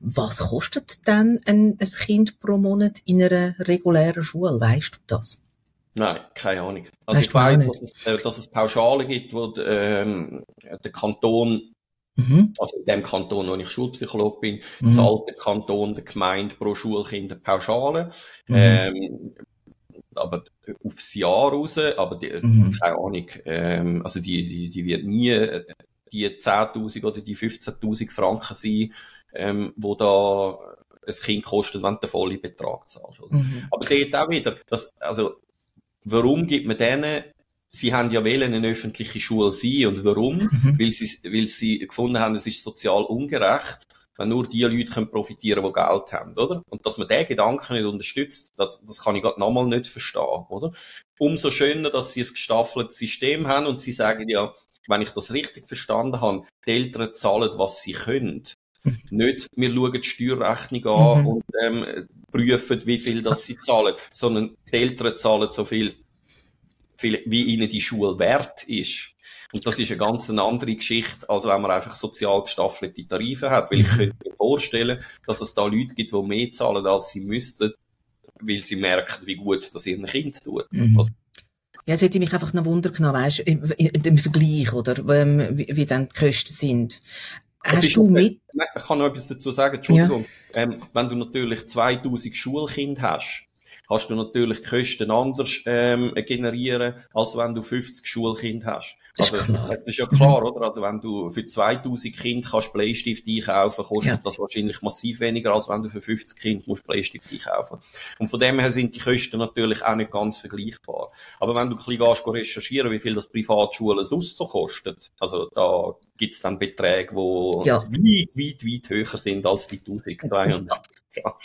Was kostet denn ein, ein Kind pro Monat in einer regulären Schule? Weißt du das? Nein, keine Ahnung. Also weißt ich weiß, dass es, äh, dass es Pauschale gibt, wo ähm, der Kanton, mhm. also in dem Kanton, wo ich Schulpsychologe bin, mhm. zahlt der Kanton der Gemeinde pro Schulkind eine Pauschale. Mhm. Ähm, aber aufs Jahr raus, aber die, mhm. keine Ahnung, ähm, also die, die, die wird nie äh, die 10.000 oder die 15.000 Franken sein, ähm, wo da ein Kind kostet, wenn du den vollen Betrag zahlst. Mhm. Aber dort auch wieder, das, also warum gibt man denen, sie haben ja wählen eine öffentliche Schule sein und warum? Mhm. Weil sie, weil sie gefunden haben, es ist sozial ungerecht, wenn nur die Leute können profitieren, die Geld haben, oder? Und dass man den Gedanken nicht unterstützt, das, das kann ich gerade nochmal nicht verstehen, oder? Umso schöner, dass sie ein gestaffeltes System haben und sie sagen ja, wenn ich das richtig verstanden habe, die Eltern zahlen, was sie können. Nicht, wir schauen die Steuerrechnung an mhm. und ähm, prüfen, wie viel das sie zahlen, sondern die Eltern zahlen so viel, wie ihnen die Schule wert ist. Und das ist eine ganz andere Geschichte, als wenn man einfach sozial gestaffelte Tarife hat. Weil ich mhm. könnte mir vorstellen, dass es da Leute gibt, die mehr zahlen, als sie müssten, weil sie merken, wie gut das ihren Kind tut. Mhm. Ja, es hätte mich einfach noch Wunder genommen, weißt, im, im Vergleich, oder, ähm, wie, wie dann die Kosten sind. Hast du mit? Ich kann noch etwas dazu sagen, Entschuldigung. Ja. Ähm, wenn du natürlich 2000 Schulkinder hast, kannst du natürlich die Kosten anders ähm, generieren, als wenn du 50 Schulkinder hast. Das also, ist, das ist ja klar, oder? Also, wenn du für 2000 Kinder kannst Bleistift einkaufen, kostet ja. das wahrscheinlich massiv weniger, als wenn du für 50 Kinder musst Bleistift einkaufen. Und von dem her sind die Kosten natürlich auch nicht ganz vergleichbar. Aber wenn du ein bisschen gehst, recherchieren, wie viel das Privatschulen sonst so kostet, also da gibt's dann Beträge, die ja. weit, weit, weit höher sind als die 1200.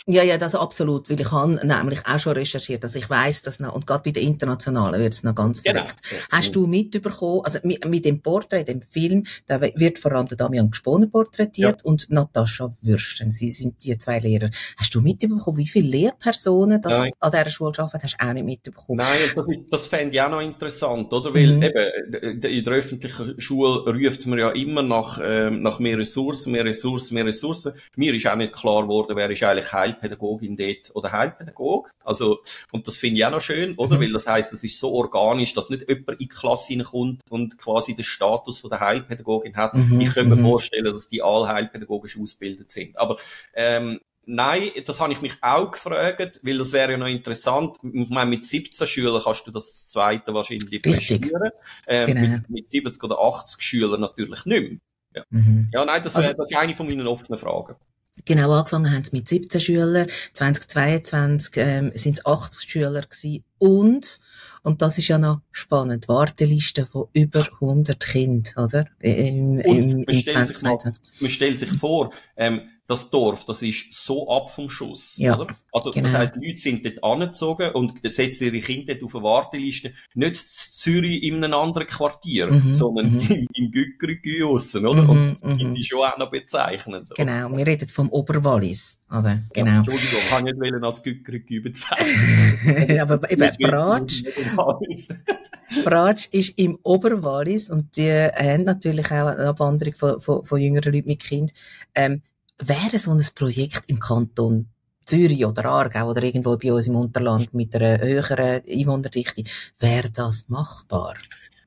Ja, ja, das absolut, weil ich habe nämlich auch schon recherchiert, dass ich weiß, dass noch, und gerade bei den Internationalen wird es noch ganz genau. verrückt. Hast du mitbekommen, also mit, mit, dem Porträt, dem Film, da wird vor allem der Damian Gesponer porträtiert ja. und Natascha Würsten. Sie sind die zwei Lehrer. Hast du mitbekommen, wie viele Lehrpersonen das Nein. an dieser Schule arbeiten? Hast du auch nicht mitbekommen? Nein, das, das fände ich auch noch interessant, oder? Weil mhm. eben, in der öffentlichen Schule ruft man ja immer nach, ähm, nach mehr Ressourcen, mehr Ressourcen, mehr Ressourcen. Mir ist auch nicht klar geworden, wer ist eigentlich Heilpädagogin dort oder Heilpädagog. Also, und das finde ich auch noch schön, oder? Mhm. Weil das heisst, es ist so organisch, dass nicht jemand in die Klasse hineinkommt und quasi den Status von der Heilpädagogin hat. Mhm. Ich könnte mir mhm. vorstellen, dass die alle heilpädagogisch ausgebildet sind. Aber, ähm, Nein, das habe ich mich auch gefragt, weil das wäre ja noch interessant. Ich meine, mit 17 Schülern kannst du das zweite wahrscheinlich prestieren. Ähm, genau. mit, mit 70 oder 80 Schülern natürlich nicht mehr. Ja, mhm. ja nein, das, also, das ist eine von meinen offenen Fragen. Genau, angefangen haben sie mit 17 Schülern, 2022 ähm, sind es 80 Schüler gewesen und und das ist ja noch spannend. Warteliste von über 100 Kindern, oder? Im, im, im 2022. Man stellt sich vor, ähm, das Dorf, das ist so ab vom Schuss, ja, oder? Also, genau. das heisst, die Leute sind dort angezogen und setzen ihre Kinder dort auf eine Warteliste, nicht Zürich in einem anderen Quartier, mhm, sondern mhm. im, im Gückerigü aussen, oder? Mhm, und das finde ich schon auch noch bezeichnend. Genau, wir reden vom Oberwallis, also, genau. Ja, Entschuldigung, ich kann nicht als Gückerigü bezeichnen. Aber eben, Bratsch, Bratsch ist im Oberwallis und die haben natürlich auch eine Abwanderung von, von, von jüngeren Leuten mit Kind. Ähm, wäre so ein Projekt im Kanton Zürich oder Aargau oder irgendwo bei uns im Unterland mit einer höheren Einwohnerdichte, wäre das machbar?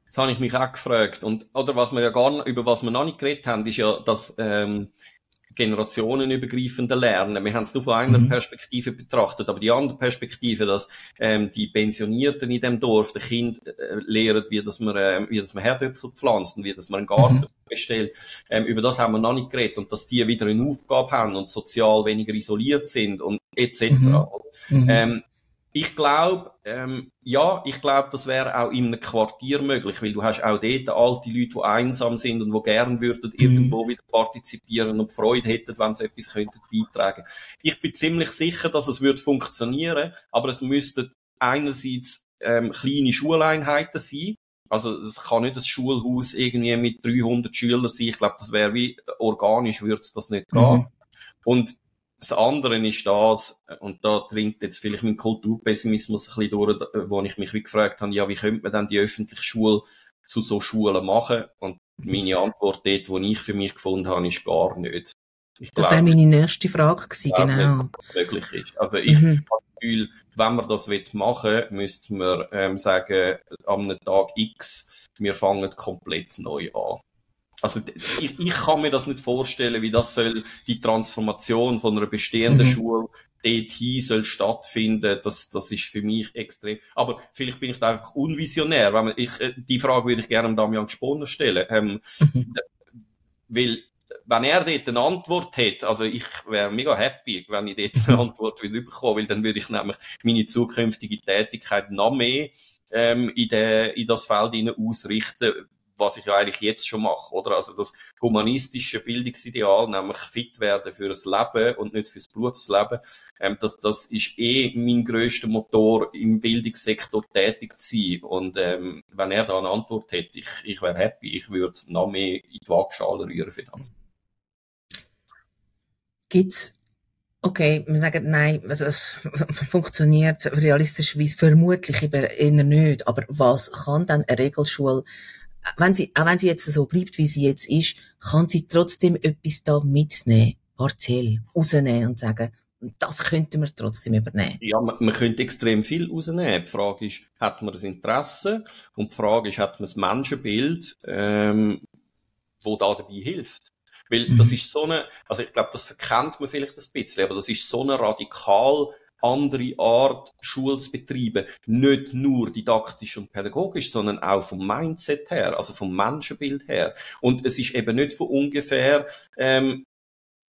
Das habe ich mich auch gefragt. Und, oder was wir ja gar über was wir noch nicht geredet haben, ist ja, dass, ähm, generationenübergreifende Lernen. Wir haben es nur von einer mhm. Perspektive betrachtet, aber die andere Perspektive, dass ähm, die Pensionierten in dem Dorf den Kind äh, lehren, wie dass man äh, wie dass man Herdöpfel pflanzt und wie dass man einen Garten mhm. bestellt. Ähm, über das haben wir noch nicht geredet und dass die wieder eine Aufgabe haben und sozial weniger isoliert sind und etc. Mhm. mhm. Ähm, ich glaube, ähm, ja, ich glaube, das wäre auch in einem Quartier möglich, weil du hast auch dort alte Leute, die einsam sind und die gern würden mhm. irgendwo wieder partizipieren und Freude hätten, wenn sie etwas könnten beitragen. Ich bin ziemlich sicher, dass es wird funktionieren, aber es müssten einerseits ähm, kleine Schuleinheiten sein. Also es kann nicht das Schulhaus irgendwie mit 300 Schülern sein. Ich glaube, das wäre wie organisch würde es das nicht gehen. Mhm. Und das andere ist das, und da dringt jetzt vielleicht mein Kulturpessimismus ein bisschen durch, wo ich mich wie gefragt habe, ja, wie könnte man dann die öffentliche Schule zu so Schulen machen? Und meine Antwort dort, die ich für mich gefunden habe, ist gar nicht. Ich das wäre meine nächste Frage gewesen, genau. Nicht, möglich ist. Also ich mhm. habe das Gefühl, wenn man das machen will, müsste man ähm, sagen, am Tag X, wir fangen komplett neu an. Also ich, ich kann mir das nicht vorstellen, wie das soll die Transformation von einer bestehenden mhm. Schule dorthin soll stattfinden. Das, das ist für mich extrem. Aber vielleicht bin ich da einfach unvisionär. Wenn man, ich, äh, die Frage würde ich gerne Damian Gesponer stellen. Ähm, mhm. Weil wenn er dort eine Antwort hätte, also ich wäre mega happy, wenn ich dort eine Antwort würde bekommen, weil dann würde ich nämlich meine zukünftige Tätigkeit noch mehr ähm, in, de, in das Feld ausrichten, was ich ja eigentlich jetzt schon mache, oder? Also das humanistische Bildungsideal, nämlich fit werden fürs Leben und nicht fürs Berufsleben, ähm, das, das ist eh mein grösster Motor im Bildungssektor tätig zu sein. Und ähm, wenn er da eine Antwort hätte, ich, ich wäre happy, ich würde noch mehr in die Waagschale rühren für das. Gibt's Okay, wir sagen, nein, also das funktioniert realistischerweise vermutlich eher nicht. Aber was kann dann eine Regelschule, wenn sie, auch wenn sie jetzt so bleibt, wie sie jetzt ist, kann sie trotzdem etwas da mitnehmen, partiell, rausnehmen und sagen, das könnten wir trotzdem übernehmen. Ja, man, man könnte extrem viel rausnehmen. Die Frage ist, hat man das Interesse? Und die Frage ist, hat man das Menschenbild, ähm, wo da dabei hilft? Weil mhm. das ist so eine, also ich glaube, das verkennt man vielleicht ein bisschen, aber das ist so eine radikal andere Art, Schule zu betreiben. Nicht nur didaktisch und pädagogisch, sondern auch vom Mindset her, also vom Menschenbild her. Und es ist eben nicht von ungefähr, ähm,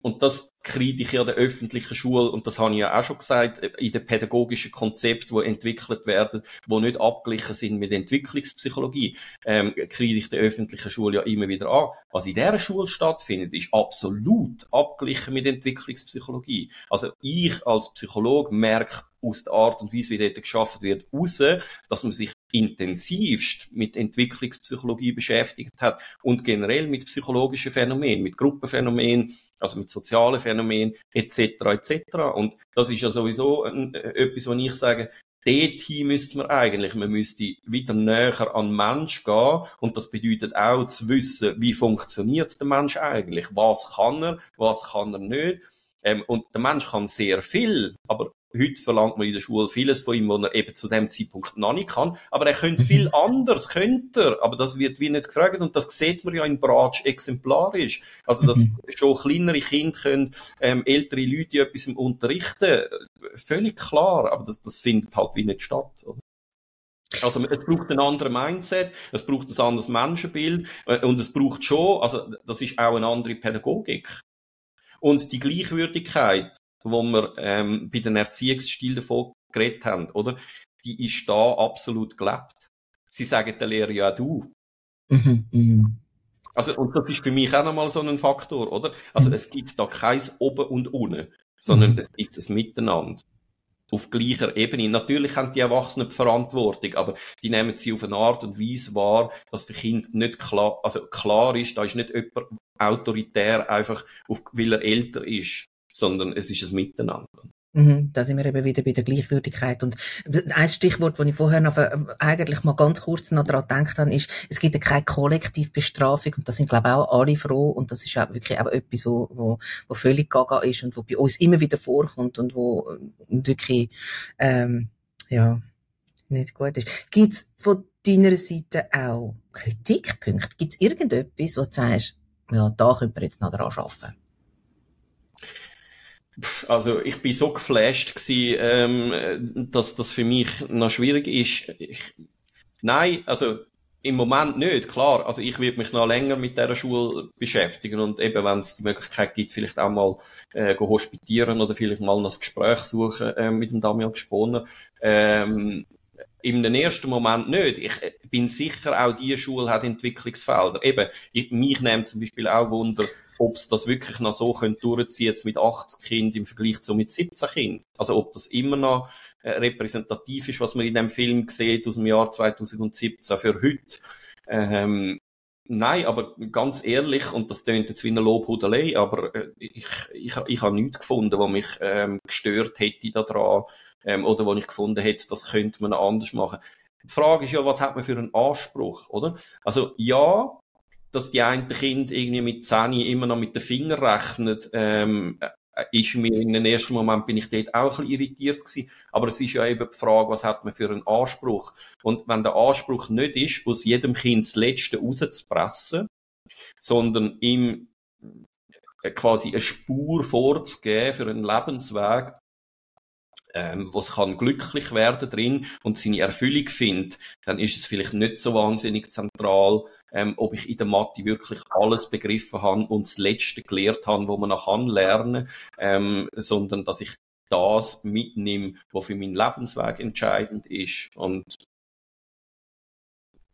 und das kriege ich ja der öffentlichen Schule, und das habe ich ja auch schon gesagt, in den pädagogischen Konzepten, die entwickelt werden, die nicht abgeglichen sind mit Entwicklungspsychologie, ähm, kriege ich der öffentlichen Schule ja immer wieder an. Was in dieser Schule stattfindet, ist absolut abgeglichen mit Entwicklungspsychologie. Also ich als Psychologe merke aus der Art und Weise, wie dort geschaffen wird, raus, dass man sich intensivst mit Entwicklungspsychologie beschäftigt hat und generell mit psychologischen Phänomenen, mit Gruppenphänomenen, also mit sozialen Phänomenen etc. etc. Und das ist ja sowieso ein, äh, etwas, wo ich sage, dorthin müsste man eigentlich, man müsste wieder näher an den Mensch gehen und das bedeutet auch zu wissen, wie funktioniert der Mensch eigentlich, was kann er, was kann er nicht. Ähm, und der Mensch kann sehr viel, aber Heute verlangt man in der Schule vieles von ihm, was er eben zu dem Zeitpunkt noch nicht kann. Aber er könnte viel mhm. anders, könnte er. Aber das wird wie nicht gefragt. Und das sieht man ja in Bratsch exemplarisch. Also, dass mhm. schon kleinere Kinder können, ähm, ältere Leute etwas unterrichten. Völlig klar. Aber das, das findet halt wie nicht statt. Oder? Also es braucht ein anderes Mindset, es braucht ein anderes Menschenbild äh, und es braucht schon, also das ist auch eine andere Pädagogik. Und die Gleichwürdigkeit, wo wir ähm, bei den Erziehungsstilen davon geredet haben, oder? Die ist da absolut gelebt. Sie sagen der Lehrer ja du. Mhm, mhm. Also, und das ist für mich auch nochmal so ein Faktor, oder? Also, mhm. es gibt da keins oben und unten, sondern es gibt es miteinander. Auf gleicher Ebene. Natürlich haben die Erwachsenen die Verantwortung, aber die nehmen sie auf eine Art und Weise wahr, dass der Kind nicht klar, also klar ist, da ist nicht jemand autoritär einfach, auf, weil er älter ist, sondern es ist ein Miteinander. Mhm, da sind wir eben wieder bei der Gleichwürdigkeit. Und ein Stichwort, das ich vorher noch äh, eigentlich mal ganz kurz noch daran gedacht habe, ist, es gibt ja keine Kollektivbestrafung und da sind, glaube ich, auch alle froh und das ist auch wirklich auch etwas, wo, wo, wo völlig gaga ist und wo bei uns immer wieder vorkommt und wo äh, wirklich, ähm, ja, nicht gut ist. Gibt es von deiner Seite auch Kritikpunkte? Gibt es irgendetwas, wo du sagst, ja, da könnte man jetzt noch dran arbeiten? Also ich bin so geflasht gewesen, ähm, dass das für mich noch schwierig ist. Ich, nein, also im Moment nicht, klar. Also ich würde mich noch länger mit dieser Schule beschäftigen und eben, wenn es die Möglichkeit gibt, vielleicht auch mal äh, hospitieren oder vielleicht mal ein Gespräch suchen äh, mit dem Damian Gesponer. Ähm, den ersten Moment nicht. Ich äh, bin sicher, auch diese Schule hat Entwicklungsfelder. Eben, ich, mich nimmt zum Beispiel auch Wunder, ob es das wirklich noch so könnte durchziehen jetzt mit 80 Kindern im Vergleich zu mit 17 Kindern. Also ob das immer noch äh, repräsentativ ist, was man in dem Film sieht aus dem Jahr 2017 für heute. Ähm, Nein, aber ganz ehrlich, und das klingt jetzt wie eine Lobhudelei, aber äh, ich, ich, ich habe nichts gefunden, was mich ähm, gestört hätte daran, ähm, oder wo ich gefunden hätte, das könnte man anders machen. Die Frage ist ja, was hat man für einen Anspruch, oder? Also ja, dass die einen Kind irgendwie mit 10 immer noch mit den Fingern rechnet, ähm, äh, ist mir in den ersten Moment bin ich dort auch ein bisschen irritiert gewesen. Aber es ist ja eben die Frage, was hat man für einen Anspruch? Und wenn der Anspruch nicht ist, aus jedem Kind das Letzte rauszupressen, sondern ihm äh, quasi eine Spur vorzugeben für einen Lebensweg, ähm, wo es kann glücklich werden drin und seine Erfüllung findet, dann ist es vielleicht nicht so wahnsinnig zentral, ähm, ob ich in der Mathe wirklich alles begriffen habe und das Letzte gelehrt habe, wo man noch kann lernen, ähm, sondern dass ich das mitnehme, was für meinen Lebensweg entscheidend ist. Und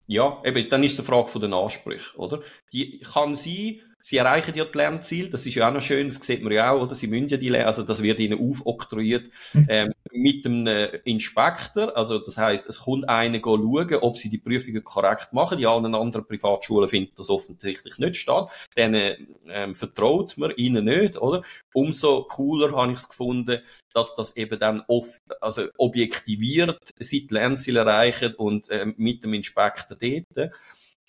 Ja, eben, dann ist es eine Frage von den Ansprüchen, oder? Die kann sein, sie erreichen ja die Lernziele, das ist ja auch noch schön, das sieht man ja auch, oder? Sie müssen ja die Lern, also das wird ihnen aufoktroyiert, mhm. ähm, mit dem äh, Inspektor, also das heißt, es kommt einer schauen, ob sie die Prüfungen korrekt machen, die allen anderen Privatschulen finden das offensichtlich nicht statt, denen ähm, vertraut man ihnen nicht, oder? Umso cooler habe ich es gefunden, dass das eben dann oft, also objektiviert, sie die Lernziele erreichen und ähm, mit dem Inspektor dort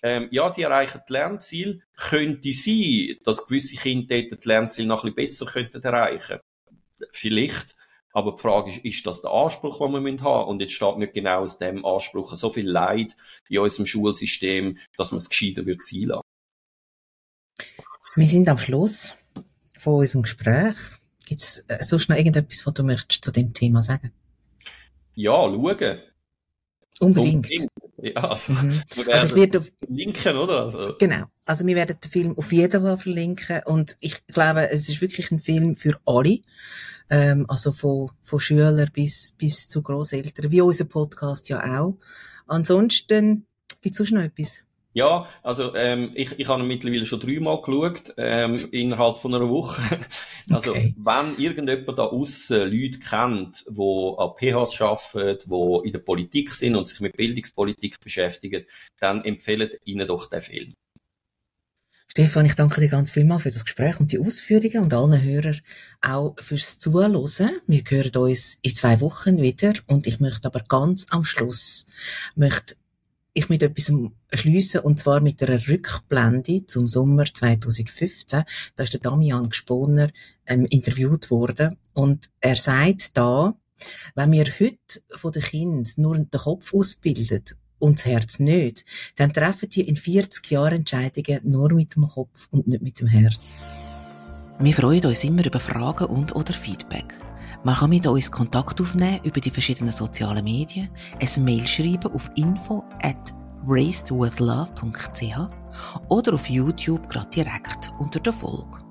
ähm, ja, sie erreichen die Lernziel, könnte sein, dass gewisse Kinder dort die Lernziele noch ein bisschen besser könnten erreichen. Vielleicht. Aber die Frage ist, ist das der Anspruch, den wir haben müssen? Und jetzt steht nicht genau aus dem Anspruch so viel Leid in unserem Schulsystem, dass man es gescheiter wird sein lassen. Wir sind am Schluss von unserem Gespräch. Gibt es äh, sonst noch irgendetwas, was du möchtest zu dem Thema sagen? Ja, schauen. Unbedingt. Unbedingt. Ja, also, mhm. also ich werde auf, verlinken, oder? Also. Genau. Also wir werden den Film auf jeden Fall verlinken und ich glaube, es ist wirklich ein Film für alle. Ähm, also von, von Schülern bis, bis zu Großeltern, wie unser Podcast ja auch. Ansonsten, gibt's sonst noch etwas? Ja, also ähm, ich, ich habe mittlerweile schon dreimal geschaut, ähm, innerhalb von einer Woche. also okay. wenn irgendjemand da aussen Leute kennt, die an PHs arbeiten, die in der Politik sind und sich mit Bildungspolitik beschäftigen, dann empfehlen ihnen doch den Film. Stefan, ich danke dir ganz vielmal für das Gespräch und die Ausführungen und allen Hörern auch fürs Zuhören. Wir hören uns in zwei Wochen wieder und ich möchte aber ganz am Schluss möchte ich mit etwas schliessen, und zwar mit einer Rückblende zum Sommer 2015. Da ist der Damian Gesponer ähm, interviewt worden und er sagt da, wenn wir heute von den Kindern nur den Kopf ausbilden und das Herz nicht, dann treffen die in 40 Jahren Entscheidungen nur mit dem Kopf und nicht mit dem Herz. Wir freuen uns immer über Fragen und oder Feedback. Man kann mit uns Kontakt aufnehmen über die verschiedenen sozialen Medien, ein Mail schreiben auf info at racedwithlove.ch oder auf YouTube gerade direkt unter der Folge.